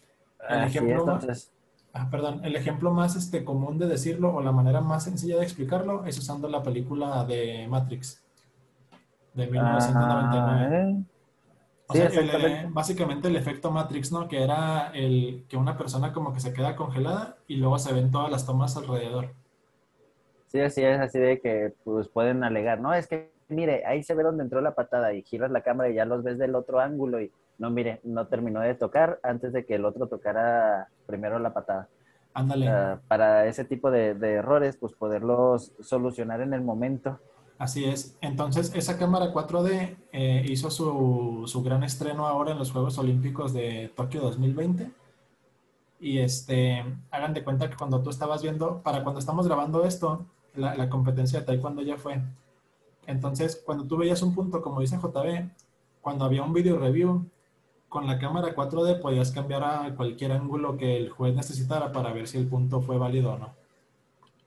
El ejemplo más, ah, perdón, el ejemplo más este, común de decirlo o la manera más sencilla de explicarlo es usando la película de Matrix de 1999. Ah, eh, básicamente el efecto Matrix, ¿no? Que era el que una persona como que se queda congelada y luego se ven todas las tomas alrededor. Sí, así es, así de que pues pueden alegar, no, es que mire, ahí se ve donde entró la patada y giras la cámara y ya los ves del otro ángulo y no, mire, no terminó de tocar antes de que el otro tocara primero la patada. Ándale. para ese tipo de, de errores, pues poderlos solucionar en el momento Así es. Entonces, esa cámara 4D eh, hizo su, gran estreno ahora en los Juegos Olímpicos de Tokio 2020. Y este, hagan de cuenta que cuando tú estabas viendo, para cuando estamos grabando esto, la, competencia de taekwondo ya fue. Entonces, cuando tú veías un punto, como dice JB, cuando había un video review, con la cámara 4D podías cambiar a cualquier ángulo que el juez necesitara para ver si el punto fue válido o no.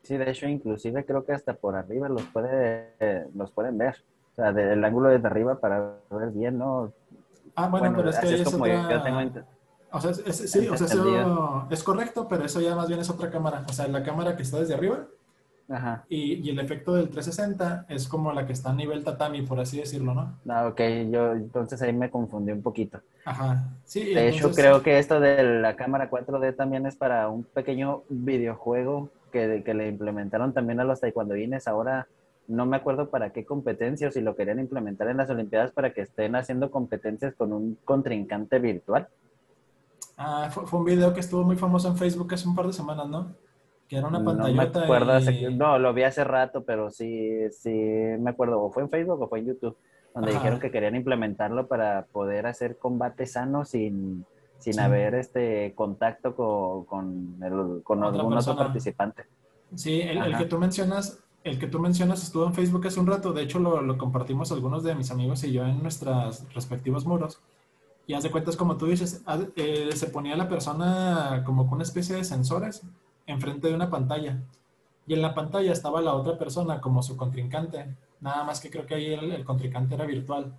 Sí, de hecho, inclusive creo que hasta por arriba los, puede, los pueden ver. O sea, del ángulo desde arriba para ver bien, ¿no? Ah, bueno, pero es que es, como otra... tengo... O sea, es, sí, o sea, eso es correcto, pero eso ya más bien es otra cámara. O sea, la cámara que está desde arriba. Ajá. Y, y, el efecto del 360 es como la que está a nivel tatami, por así decirlo, ¿no? Ah, ok. Yo entonces ahí me confundí un poquito. Ajá. Sí, de hecho, creo que esto de la cámara 4D también es para un pequeño videojuego que, le implementaron también a los taekwondoines ahora no me acuerdo para qué competencia o si lo querían implementar en las Olimpiadas para que estén haciendo competencias con un contrincante virtual. Ah, fue, un video que estuvo muy famoso en Facebook hace un par de semanas, ¿no? Que era una pantallota. No me acuerdo, no, lo vi hace rato, pero sí, sí me acuerdo, o fue en Facebook o fue en YouTube, donde dijeron que querían implementarlo para poder hacer combates sanos sin, sin haber este contacto con, con, con algún otro participante. Sí, el, que tú mencionas, el que tú mencionas estuvo en Facebook hace un rato, de hecho lo, lo, compartimos algunos de mis amigos y yo en nuestros respectivos muros. Y haz de cuentas, como tú dices, eh, se ponía la persona como con una especie de sensores enfrente de una pantalla. Y en la pantalla estaba la otra persona como su contrincante. Nada más que creo que ahí el contrincante era virtual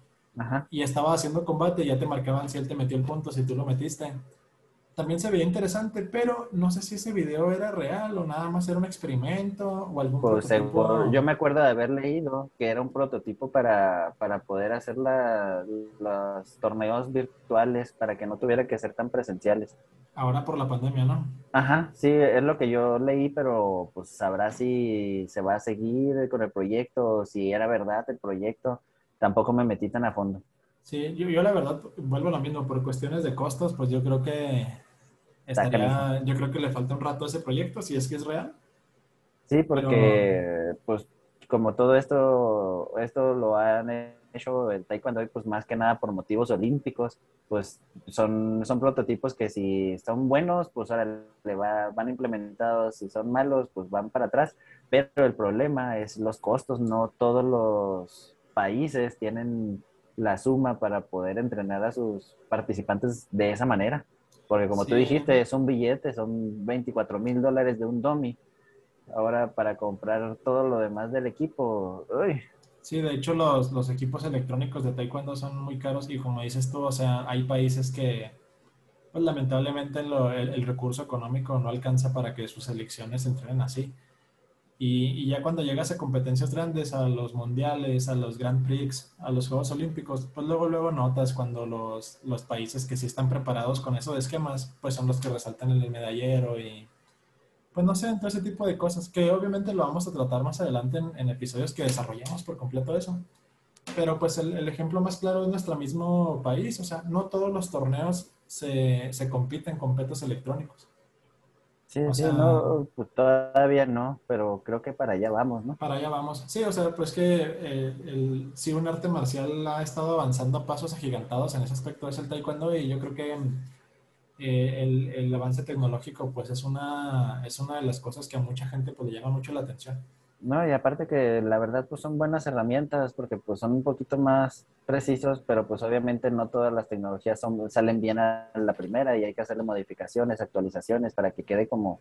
y estaba haciendo combate y ya te marcaban si él te metió el punto, si tú lo metiste. También se veía interesante, pero no sé si ese video era real o nada más era un experimento o algún pues, prototipo. yo me acuerdo de haber leído que era un prototipo para, para poder hacer los torneos virtuales para que no tuviera que ser tan presenciales. Ahora por la pandemia, ¿no? Ajá, sí, es lo que yo leí, pero pues sabrá si se va a seguir con el proyecto, si era verdad el proyecto tampoco me metí tan a fondo. Sí, yo, la verdad vuelvo a lo mismo, por cuestiones de costos, pues yo creo que estaría, yo creo que le falta un rato a ese proyecto, si es que es real. Sí, porque pues como todo esto, esto lo han hecho el taekwondo, pues más que nada por motivos olímpicos, pues son, son prototipos que si son buenos, pues ahora le va, van implementados, si son malos, pues van para atrás, pero el problema es los costos, no todos los países tienen la suma para poder entrenar a sus participantes de esa manera. Porque como tú dijiste, es un billete, son 24 mil dólares de un dummy. Ahora para comprar todo lo demás del equipo, uy. Sí, de hecho los, los, equipos electrónicos de Taekwondo son muy caros y como dices tú, o sea, hay países que pues lamentablemente el, el recurso económico no alcanza para que sus selecciones entrenen así. Y, ya cuando llegas a competencias grandes, a los mundiales, a los Grand Prix, a los Juegos Olímpicos, pues luego, luego notas cuando los, los países que sí están preparados con esos esquemas, pues son los que resaltan en el medallero y, pues no sé, todo ese tipo de cosas, que obviamente lo vamos a tratar más adelante en, episodios que desarrollamos por completo eso. Pero pues el, el, ejemplo más claro es nuestro mismo país, o sea, no todos los torneos se, se compiten con petos electrónicos. Sí, sí, no, pues todavía no, pero creo que para allá vamos, ¿no? Para allá vamos. Sí, o sea, pues que eh, el, sí, un arte marcial ha estado avanzando a pasos agigantados en ese aspecto, es el taekwondo, y yo creo que eh, el, el, avance tecnológico, pues es una, es una de las cosas que a mucha gente pues, le llama mucho la atención. No, y aparte que la verdad pues son buenas herramientas porque pues son un poquito más precisos, pero pues obviamente no todas las tecnologías son, salen bien a la primera y hay que hacerle modificaciones, actualizaciones para que quede como,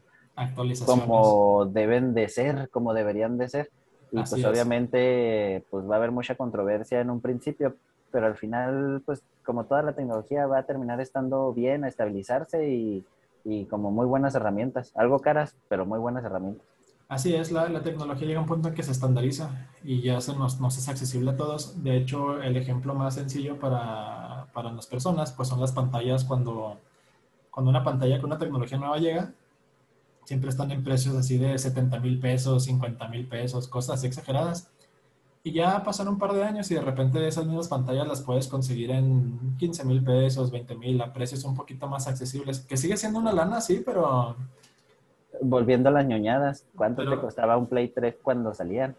como deben de ser, como deberían de ser. Y pues obviamente pues va a haber mucha controversia en un principio, pero al final pues como toda la tecnología va a terminar estando bien, a estabilizarse y, y como muy buenas herramientas, algo caras, pero muy buenas herramientas. Así es, la, la, tecnología llega a un punto en que se estandariza y ya se nos, nos, es accesible a todos. De hecho, el ejemplo más sencillo para, para las personas pues son las pantallas cuando, cuando una pantalla con una tecnología nueva llega, siempre están en precios así de 70 mil pesos, 50 mil pesos, cosas exageradas. Y ya pasan un par de años y de repente esas mismas pantallas las puedes conseguir en 15 mil pesos, 20 mil, a precios un poquito más accesibles, que sigue siendo una lana, sí, pero volviendo a las ñoñadas, ¿cuánto te costaba un Play 3 cuando salían?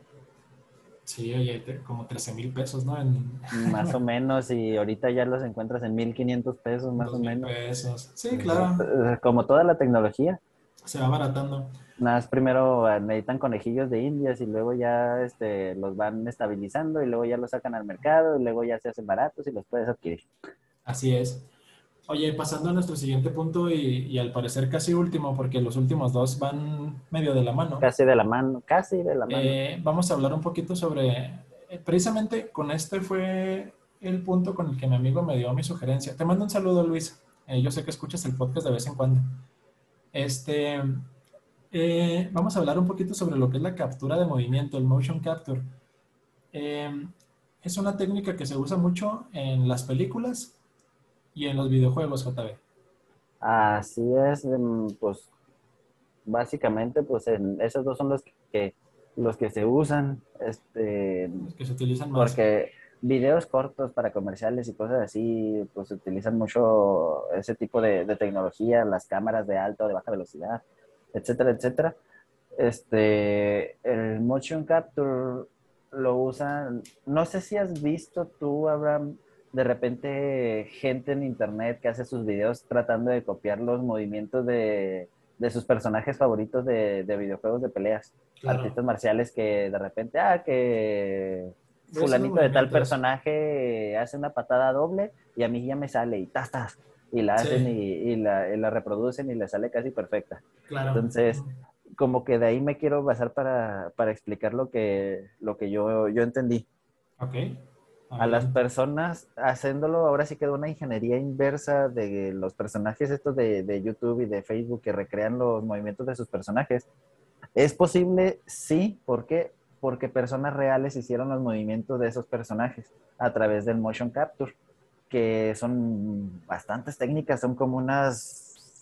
Sí, oye, como 13 mil pesos, ¿no? (laughs) Más o menos, y ahorita ya los encuentras en 1500 pesos, más o menos. pesos, sí, claro. Como toda la tecnología. Se va baratando. Nada más primero necesitan conejillos de indias y luego ya este, los van estabilizando y luego ya los sacan al mercado y luego ya se hacen baratos y los puedes adquirir. Así es. Oye, pasando a nuestro siguiente punto y, al parecer casi último, porque los últimos dos van medio de la mano. Casi de la mano, casi de la mano. Eh, vamos a hablar un poquito sobre, eh, precisamente con este fue el punto con el que mi amigo me dio mi sugerencia. Te mando un saludo, Luis. Eh, yo sé que escuchas el podcast de vez en cuando. Este, vamos a hablar un poquito sobre lo que es la captura de movimiento, el motion capture. es una técnica que se usa mucho en las películas y en los videojuegos, JB. Así es, em, pues básicamente, pues esos dos son los que, los que se usan, este, los que se utilizan más. Porque videos cortos para comerciales y cosas así, pues se utilizan mucho ese tipo de, de tecnología, las cámaras de alta o de baja velocidad, etcétera, etcétera. Este, el motion capture lo usan, no sé si has visto tú, Abraham, de repente gente en internet que hace sus videos tratando de copiar los movimientos de, sus personajes favoritos de, videojuegos de peleas. Artistas marciales que de repente, ah, que fulanito de tal personaje hace una patada doble y a mí ya me sale y tas, Y la hacen y, la, reproducen y le sale casi perfecta. Entonces, como que de ahí me quiero basar para, explicar lo que, lo que yo, yo entendí. Ok a las personas haciéndolo, ahora sí quedó una ingeniería inversa de los personajes estos de, YouTube y de Facebook que recrean los movimientos de sus personajes. ¿Es posible? Sí. ¿Por qué? Porque personas reales hicieron los movimientos de esos personajes a través del motion capture, que son bastantes técnicas, son como unas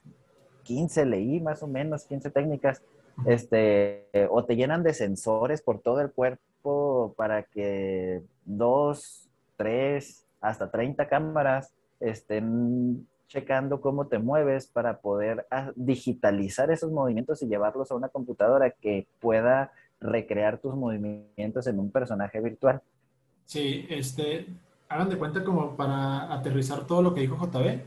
15, leí más o menos, 15 técnicas. Este, o te llenan de sensores por todo el cuerpo para que dos, tres, hasta 30 cámaras estén checando cómo te mueves para poder ah, digitalizar esos movimientos y llevarlos a una computadora que pueda recrear tus movimientos en un personaje virtual. Sí, este, hagan de cuenta como para aterrizar todo lo que dijo JB.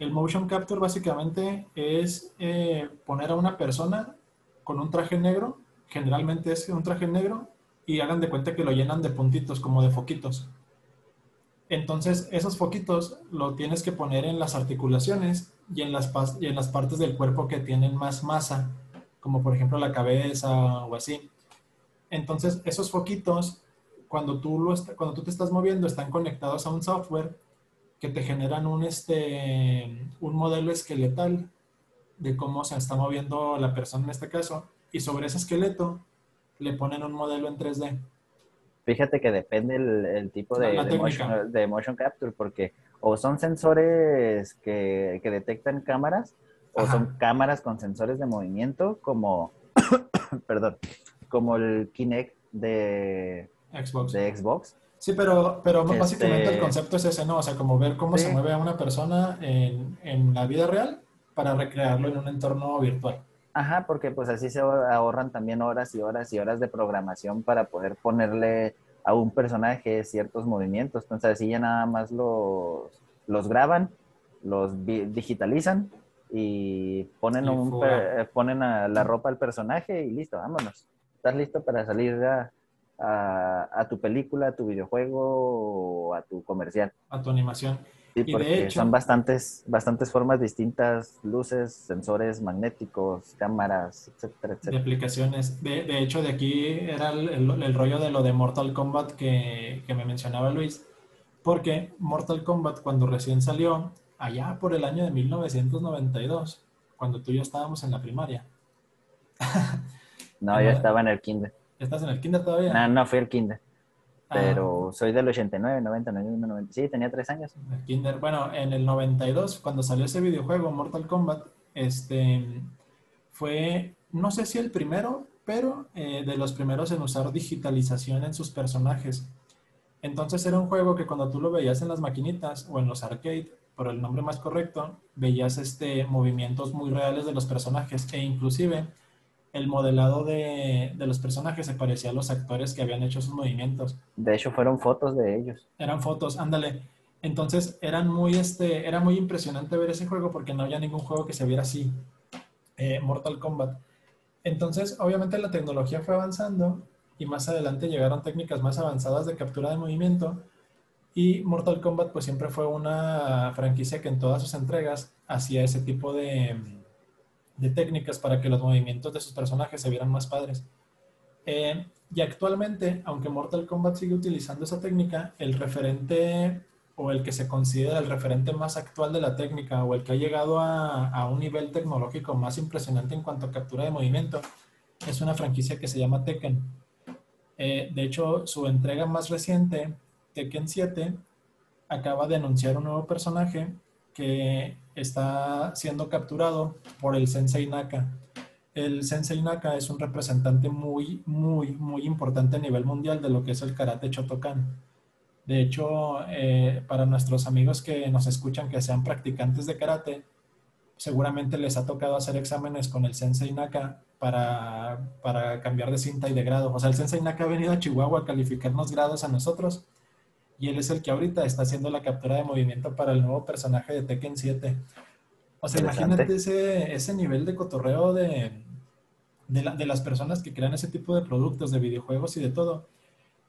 El motion capture básicamente es eh, poner a una persona con un traje negro, generalmente es un traje negro, y hagan de cuenta que lo llenan de puntitos, como de foquitos. Entonces, esos foquitos lo tienes que poner en las articulaciones y en las, y en las partes del cuerpo que tienen más masa, como por ejemplo la cabeza o así. Entonces, esos foquitos, cuando tú, lo cuando tú te estás moviendo, están conectados a un software que te generan un, este, un modelo esqueletal de cómo se está moviendo la persona en este caso. Y sobre ese esqueleto le ponen un modelo en 3D. Fíjate que depende el, tipo de, de, motion, capture, porque o son sensores que, detectan cámaras, o son cámaras con sensores de movimiento, como, (coughs) perdón, como el Kinect de Xbox. De Xbox. Sí, pero, pero básicamente el este concepto es ese, ¿no? O sea, como ver cómo se mueve a una persona en, en la vida real para recrearlo en un entorno virtual. Ajá, porque pues así se ahorran también horas y horas y horas de programación para poder ponerle a un personaje ciertos movimientos. Entonces así ya nada más los, los graban, los digitalizan y ponen, un, ponen a la ropa al personaje y listo, vámonos. Estás listo para salir a, a, tu película, a tu videojuego o a tu comercial. A tu animación. Sí, porque son bastantes, bastantes formas distintas, luces, sensores magnéticos, cámaras, etcétera, etcétera. De aplicaciones. De, de hecho, de aquí era el, el, rollo de lo de Mortal Kombat que, que, me mencionaba Luis. Porque Mortal Kombat, cuando recién salió, allá por el año de 1992, cuando tú y yo estábamos en la primaria. (laughs) no, yo estaba en el kinder. ¿Estás en el kinder todavía? No, no fui el kinder. Ah. Pero soy del 89, 90, 91, 90. Sí, tenía tres años. Kinder. Bueno, en el 92, cuando salió ese videojuego, Mortal Kombat, este, fue, no sé si el primero, pero eh, de los primeros en usar digitalización en sus personajes. Entonces era un juego que cuando tú lo veías en las maquinitas o en los arcade, por el nombre más correcto, veías este, movimientos muy reales de los personajes e inclusive el modelado de, los personajes se parecía a los actores que habían hecho sus movimientos. De hecho, fueron fotos de ellos. Eran fotos, ándale. Entonces, eran muy, este, era muy impresionante ver ese juego porque no había ningún juego que se viera así. Eh, Mortal Kombat. Entonces, obviamente la tecnología fue avanzando y más adelante llegaron técnicas más avanzadas de captura de movimiento y Mortal Kombat pues siempre fue una franquicia que en todas sus entregas hacía ese tipo de, de técnicas para que los movimientos de sus personajes se vieran más padres. Eh, y actualmente, aunque Mortal Kombat sigue utilizando esa técnica, el referente o el que se considera el referente más actual de la técnica o el que ha llegado a, un nivel tecnológico más impresionante en cuanto a captura de movimiento es una franquicia que se llama Tekken. Eh, de hecho, su entrega más reciente, Tekken 7, acaba de anunciar un nuevo personaje que está siendo capturado por el Sensei Naka. El Sensei Naka es un representante muy, muy, muy importante a nivel mundial de lo que es el karate Shotokan. De hecho, eh, para nuestros amigos que nos escuchan que sean practicantes de karate, seguramente les ha tocado hacer exámenes con el Sensei Naka para, para cambiar de cinta y de grado. O sea, el Sensei Naka ha venido a Chihuahua a calificarnos grados a nosotros y él es el que ahorita está haciendo la captura de movimiento para el nuevo personaje de Tekken 7. O sea, imagínate ese, ese nivel de cotorreo de, de, las personas que crean ese tipo de productos, de videojuegos y de todo.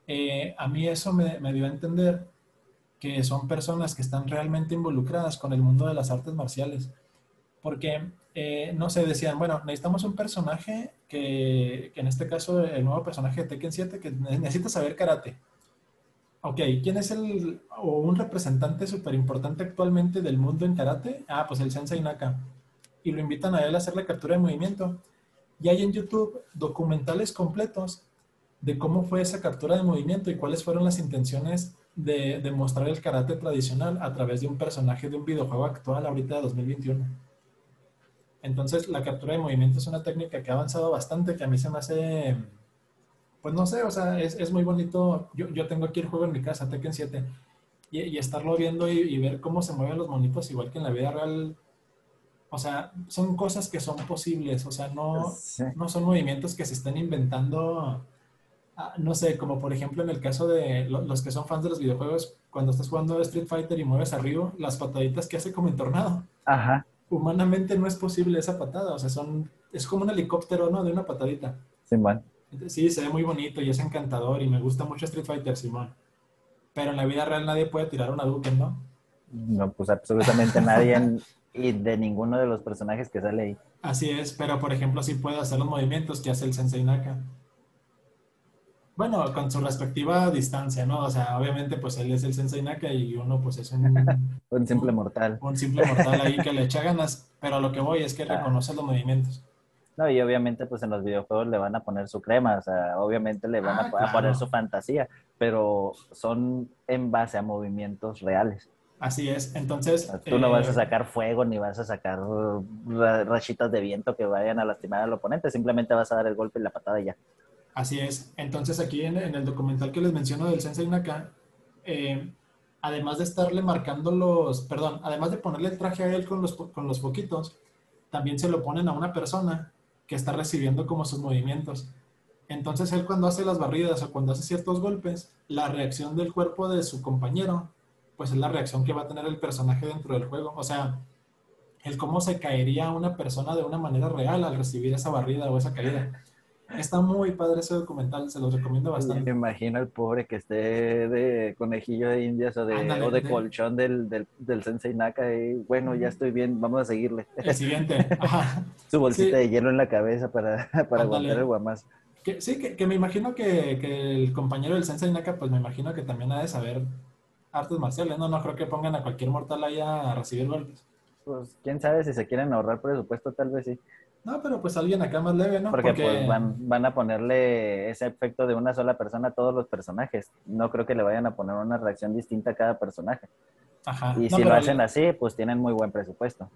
Eh, a mí eso me, me, dio a entender que son personas que están realmente involucradas con el mundo de las artes marciales. Porque, eh, no sé, decían, bueno, necesitamos un personaje que, que, en este caso, el nuevo personaje de Tekken 7, que necesita saber karate Ok, ¿quién es el o un representante súper importante actualmente del mundo en karate? Ah, pues el Sensei Naka. Y lo invitan a él a hacer la captura de movimiento. Y hay en YouTube documentales completos de cómo fue esa captura de movimiento y cuáles fueron las intenciones de, de mostrar el karate tradicional a través de un personaje de un videojuego actual ahorita de 2021. Entonces, la captura de movimiento es una técnica que ha avanzado bastante, que a mí se me hace pues no sé, o sea, es, muy bonito. Yo, yo, tengo aquí el juego en mi casa, Tekken 7, y, estarlo viendo y, ver cómo se mueven los monitos, igual que en la vida real. O sea, son cosas que son posibles, o sea, no, no son movimientos que se estén inventando ah, no sé, como por ejemplo en el caso de los que son fans de los videojuegos, cuando estás jugando Street Fighter y mueves arriba, las pataditas que hace como en tornado. Ajá. Humanamente no es posible esa patada, o sea, son, es como un helicóptero, ¿no? De una patadita. Simón. Sí, se ve muy bonito y es encantador y me gusta mucho Street Fighter, Simón. Pero en la vida real nadie puede tirar una Duke, ¿no? No, pues absolutamente nadie y de ninguno de los personajes que sale ahí. Así es, pero por ejemplo sí puede hacer los movimientos que hace el Sensei Naka. Bueno, con su respectiva distancia, ¿no? O sea, obviamente pues él es el Sensei Naka y uno pues es un... un simple mortal. Un simple mortal ahí que le echa ganas, pero lo que voy es que reconoce los movimientos. No, y obviamente pues en los videojuegos le van a poner su crema, o sea, obviamente le van a, ah, poner su fantasía, pero son en base a movimientos reales. Así es, entonces... Tú no vas a eh, sacar fuego ni vas a sacar rachitas de viento que vayan a lastimar al oponente, simplemente vas a dar el golpe y la patada y ya. Así es, entonces aquí en, el documental que les menciono del Sensei Naka, eh, además de estarle marcando los, perdón, además de ponerle el traje a él con los, con los poquitos, también se lo ponen a una persona que está recibiendo como sus movimientos. Entonces él cuando hace las barridas o cuando hace ciertos golpes, la reacción del cuerpo de su compañero pues es la reacción que va a tener el personaje dentro del juego. O sea, el cómo se caería una persona de una manera real al recibir esa barrida o esa caída. Está muy padre ese documental, se los recomiendo bastante. Me imagino el pobre que esté de conejillo de indias o de, colchón del, del, Sensei Naka y bueno, ya estoy bien, vamos a seguirle. El siguiente. (laughs) Su bolsita de hielo en la cabeza para, (laughs) para aguantar el guamazo. sí, que, que, me imagino que, que, el compañero del Sensei Naka, pues me imagino que también ha de saber artes marciales, ¿no? No creo que pongan a cualquier mortal ahí a recibir golpes. Pues quién sabe si se quieren ahorrar presupuesto, tal vez sí. No, pero pues alguien acá más leve, ¿no? Porque, pues van, a ponerle ese efecto de una sola persona a todos los personajes. No creo que le vayan a poner una reacción distinta a cada personaje. Ajá. Y si lo hacen así, pues tienen muy buen presupuesto.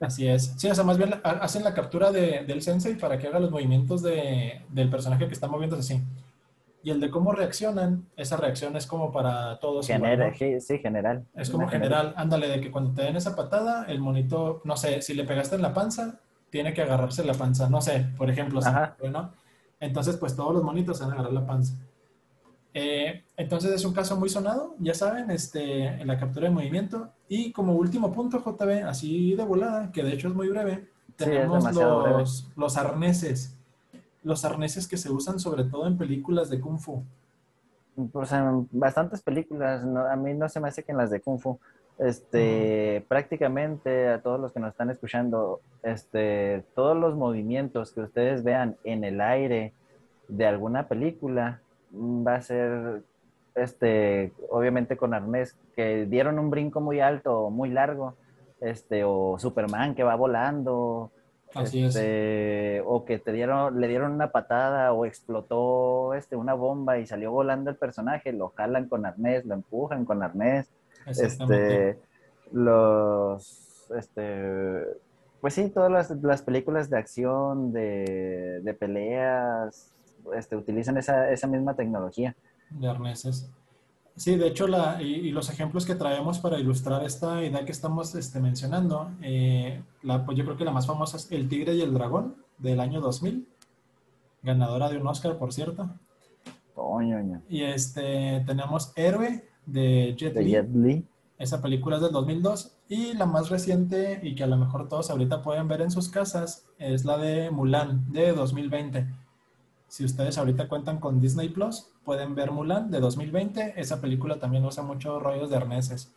Así es. Sí, o sea, más bien hacen la captura del sensei para que haga los movimientos del personaje que está moviéndose así. Y el de cómo reaccionan, esa reacción es como para todos. Genera, Sí, general. Es como general. Ándale, de que cuando te den esa patada, el monito, no sé, si le pegaste en la panza, tiene que agarrarse la panza. No sé, por ejemplo. Bueno, entonces, pues todos los monitos se van a agarrar la panza. Eh, entonces es un caso muy sonado, ya saben, este, en la captura de movimiento. Y como último punto, JB, así de volada, que de hecho es muy breve, tenemos los, los arneses los arneses que se usan sobre todo en películas de Kung Fu? Pues en bastantes películas, a mí no se me hace que en las de Kung Fu. Este, prácticamente a todos los que nos están escuchando, este, todos los movimientos que ustedes vean en el aire de alguna película mm, va a ser, este, obviamente con arnés, que dieron un brinco muy alto o muy largo, este, o Superman que va volando, Así es. Este, o que te dieron, le dieron una patada o explotó este, una bomba y salió volando el personaje, lo jalan con arnés, lo empujan con arnés. Este, los, este, pues sí, todas las, las películas de acción, de, de peleas, este, utilizan esa, esa misma tecnología. De arneses. Sí, de hecho, la, y, los ejemplos que traemos para ilustrar esta idea que estamos este, mencionando, eh, la, pues yo creo que la más famosa es El Tigre y el Dragón del año 2000, ganadora de un Oscar, por cierto. Y este, tenemos Héroe de Jet, Li. Esa película es del 2002. Y la más reciente, y que a lo mejor todos ahorita pueden ver en sus casas, es la de Mulan de 2020 si ustedes ahorita cuentan con Disney Plus, pueden ver Mulan de 2020. Esa película también usa muchos rollos de arneses.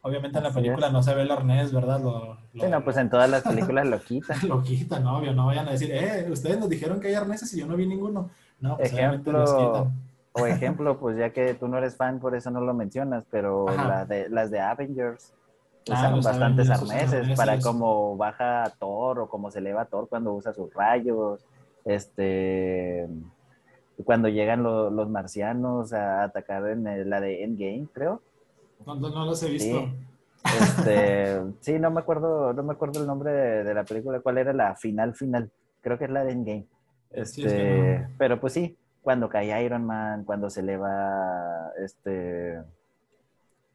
Obviamente en la película no se ve el arnés, ¿verdad? Lo, sí, no, pues en todas las películas lo quitan. (laughs) lo quitan, obvio. No vayan a decir, eh, ustedes nos dijeron que hay arneses y yo no vi ninguno. No, pues ejemplo, los quitan. O (laughs) ejemplo, pues ya que tú no eres fan, por eso no lo mencionas, pero de, las de Avengers ah, usan bastantes arneses, para cómo baja Thor o cómo se eleva Thor cuando usa sus rayos este, cuando llegan los marcianos a atacar en la de Endgame, creo. No, no, los he visto. Sí. Este, (laughs) sí, no me acuerdo, no me acuerdo el nombre de, la película, cuál era la final final. Creo que es la de Endgame. Este, pero pues sí, cuando cae Iron Man, cuando se eleva este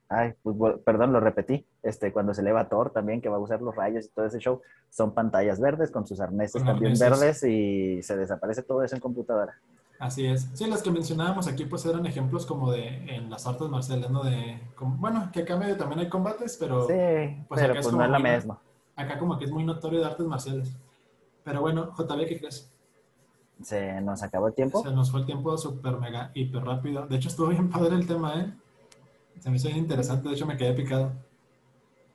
Ay, pues, perdón, lo repetí. Este, cuando se eleva Thor también, que va a usar los rayos y todo ese show, son pantallas verdes con sus arneses también verdes y se desaparece todo eso en computadora. Así es. Sí, las que mencionábamos aquí pues eran ejemplos como de en las artes marciales, ¿no? De, bueno, que acá medio también hay combates, pero... Sí, pues pero acá es pues como no es la misma. Acá como que es muy notorio de artes marciales. Pero bueno, JB, ¿qué crees? Se nos acabó el tiempo. Se nos fue el tiempo súper mega, hiper rápido. De hecho, estuvo bien padre el tema, ¿eh? Se me hizo bien interesante, de hecho me quedé picado.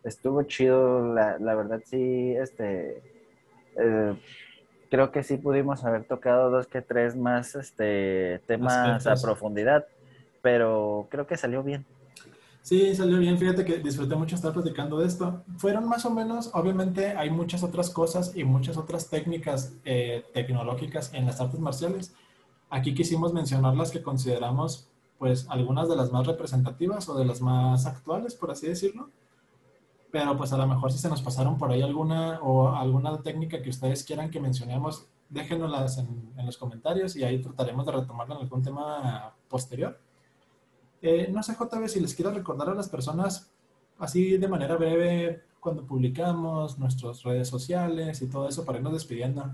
Estuvo chido, la, la verdad sí, este, eh, creo que sí pudimos haber tocado dos que tres más este, temas Aspectos. a profundidad, pero creo que salió bien. Sí, salió bien. Fíjate que disfruté mucho estar platicando de esto. Fueron más o menos, obviamente hay muchas otras cosas y muchas otras técnicas eh, tecnológicas en las artes marciales. Aquí quisimos mencionar las que consideramos, pues, algunas de las más representativas o de las más actuales, por así decirlo. Pero pues a lo mejor si se nos pasaron por ahí alguna o alguna técnica que ustedes quieran que mencionemos, déjenoslas en, en los comentarios y ahí trataremos de retomarla en algún tema posterior. Eh, no sé, JB, si les quiero recordar a las personas, así de manera breve, cuando publicamos nuestras redes sociales y todo eso para irnos despidiendo.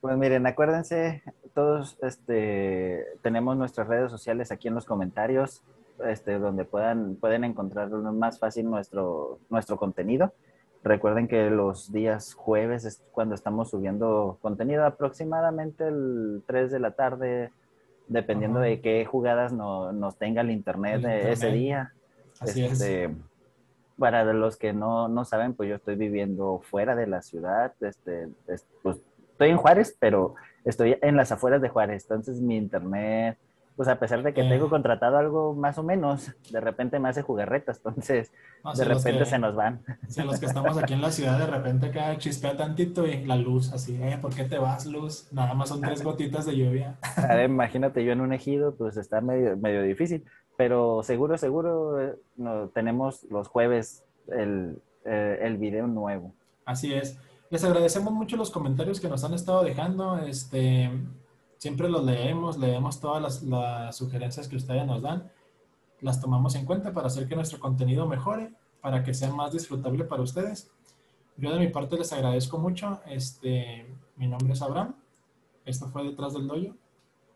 Pues miren, acuérdense, todos este, tenemos nuestras redes sociales aquí en los comentarios, este, donde puedan, pueden encontrar más fácil nuestro, nuestro contenido. Recuerden que los días jueves es cuando estamos subiendo contenido aproximadamente el 3 de la tarde, dependiendo Ajá. de qué jugadas no- nos tenga el internet El de internet. ese día. Así es. Este, Para los que no, no saben, pues yo estoy viviendo fuera de la ciudad. Este, es- pues, estoy en Juárez, pero estoy en las afueras de Juárez. Entonces mi internet, pues a pesar de que Eh. tengo contratado algo más o menos, de repente me hace jugarretas. Entonces, No, de repente que- se nos van. Si los que estamos aquí en la ciudad de repente acá chispea tantito y la luz así, eh, ¿por qué te vas, luz? Nada más son tres gotitas de lluvia. A ver, imagínate yo en un ejido, pues está medio, medio difícil. Pero seguro, seguro, eh, no, tenemos los jueves el, eh, el video nuevo. Así es. Les agradecemos mucho los comentarios que nos han estado dejando. Este, siempre los leemos, leemos todas las, las sugerencias que ustedes nos dan. Las tomamos en cuenta para hacer que nuestro contenido mejore, para que sea más disfrutable para ustedes. Yo de mi parte les agradezco mucho. Este, mi nombre es Abraham. Esto fue Detrás del Doyo.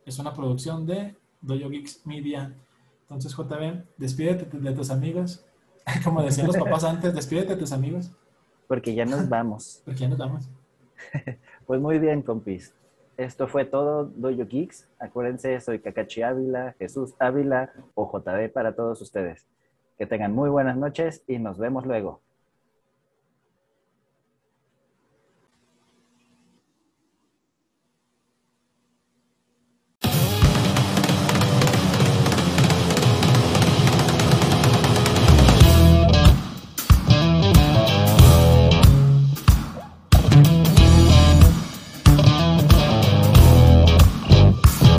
Es una producción de Doyo Geeks Media. Entonces, JB, despídete de tus amigos. (laughs) Como decían los papás antes, despídete de tus amigos, Porque ya nos vamos. (laughs) porque ya nos vamos. (laughs) Pues muy bien, compis. Esto fue todo, Doyo Geeks. Acuérdense, soy Kakachi Ávila, Jesús Ávila o JB para todos ustedes. Que tengan muy buenas noches y nos vemos luego.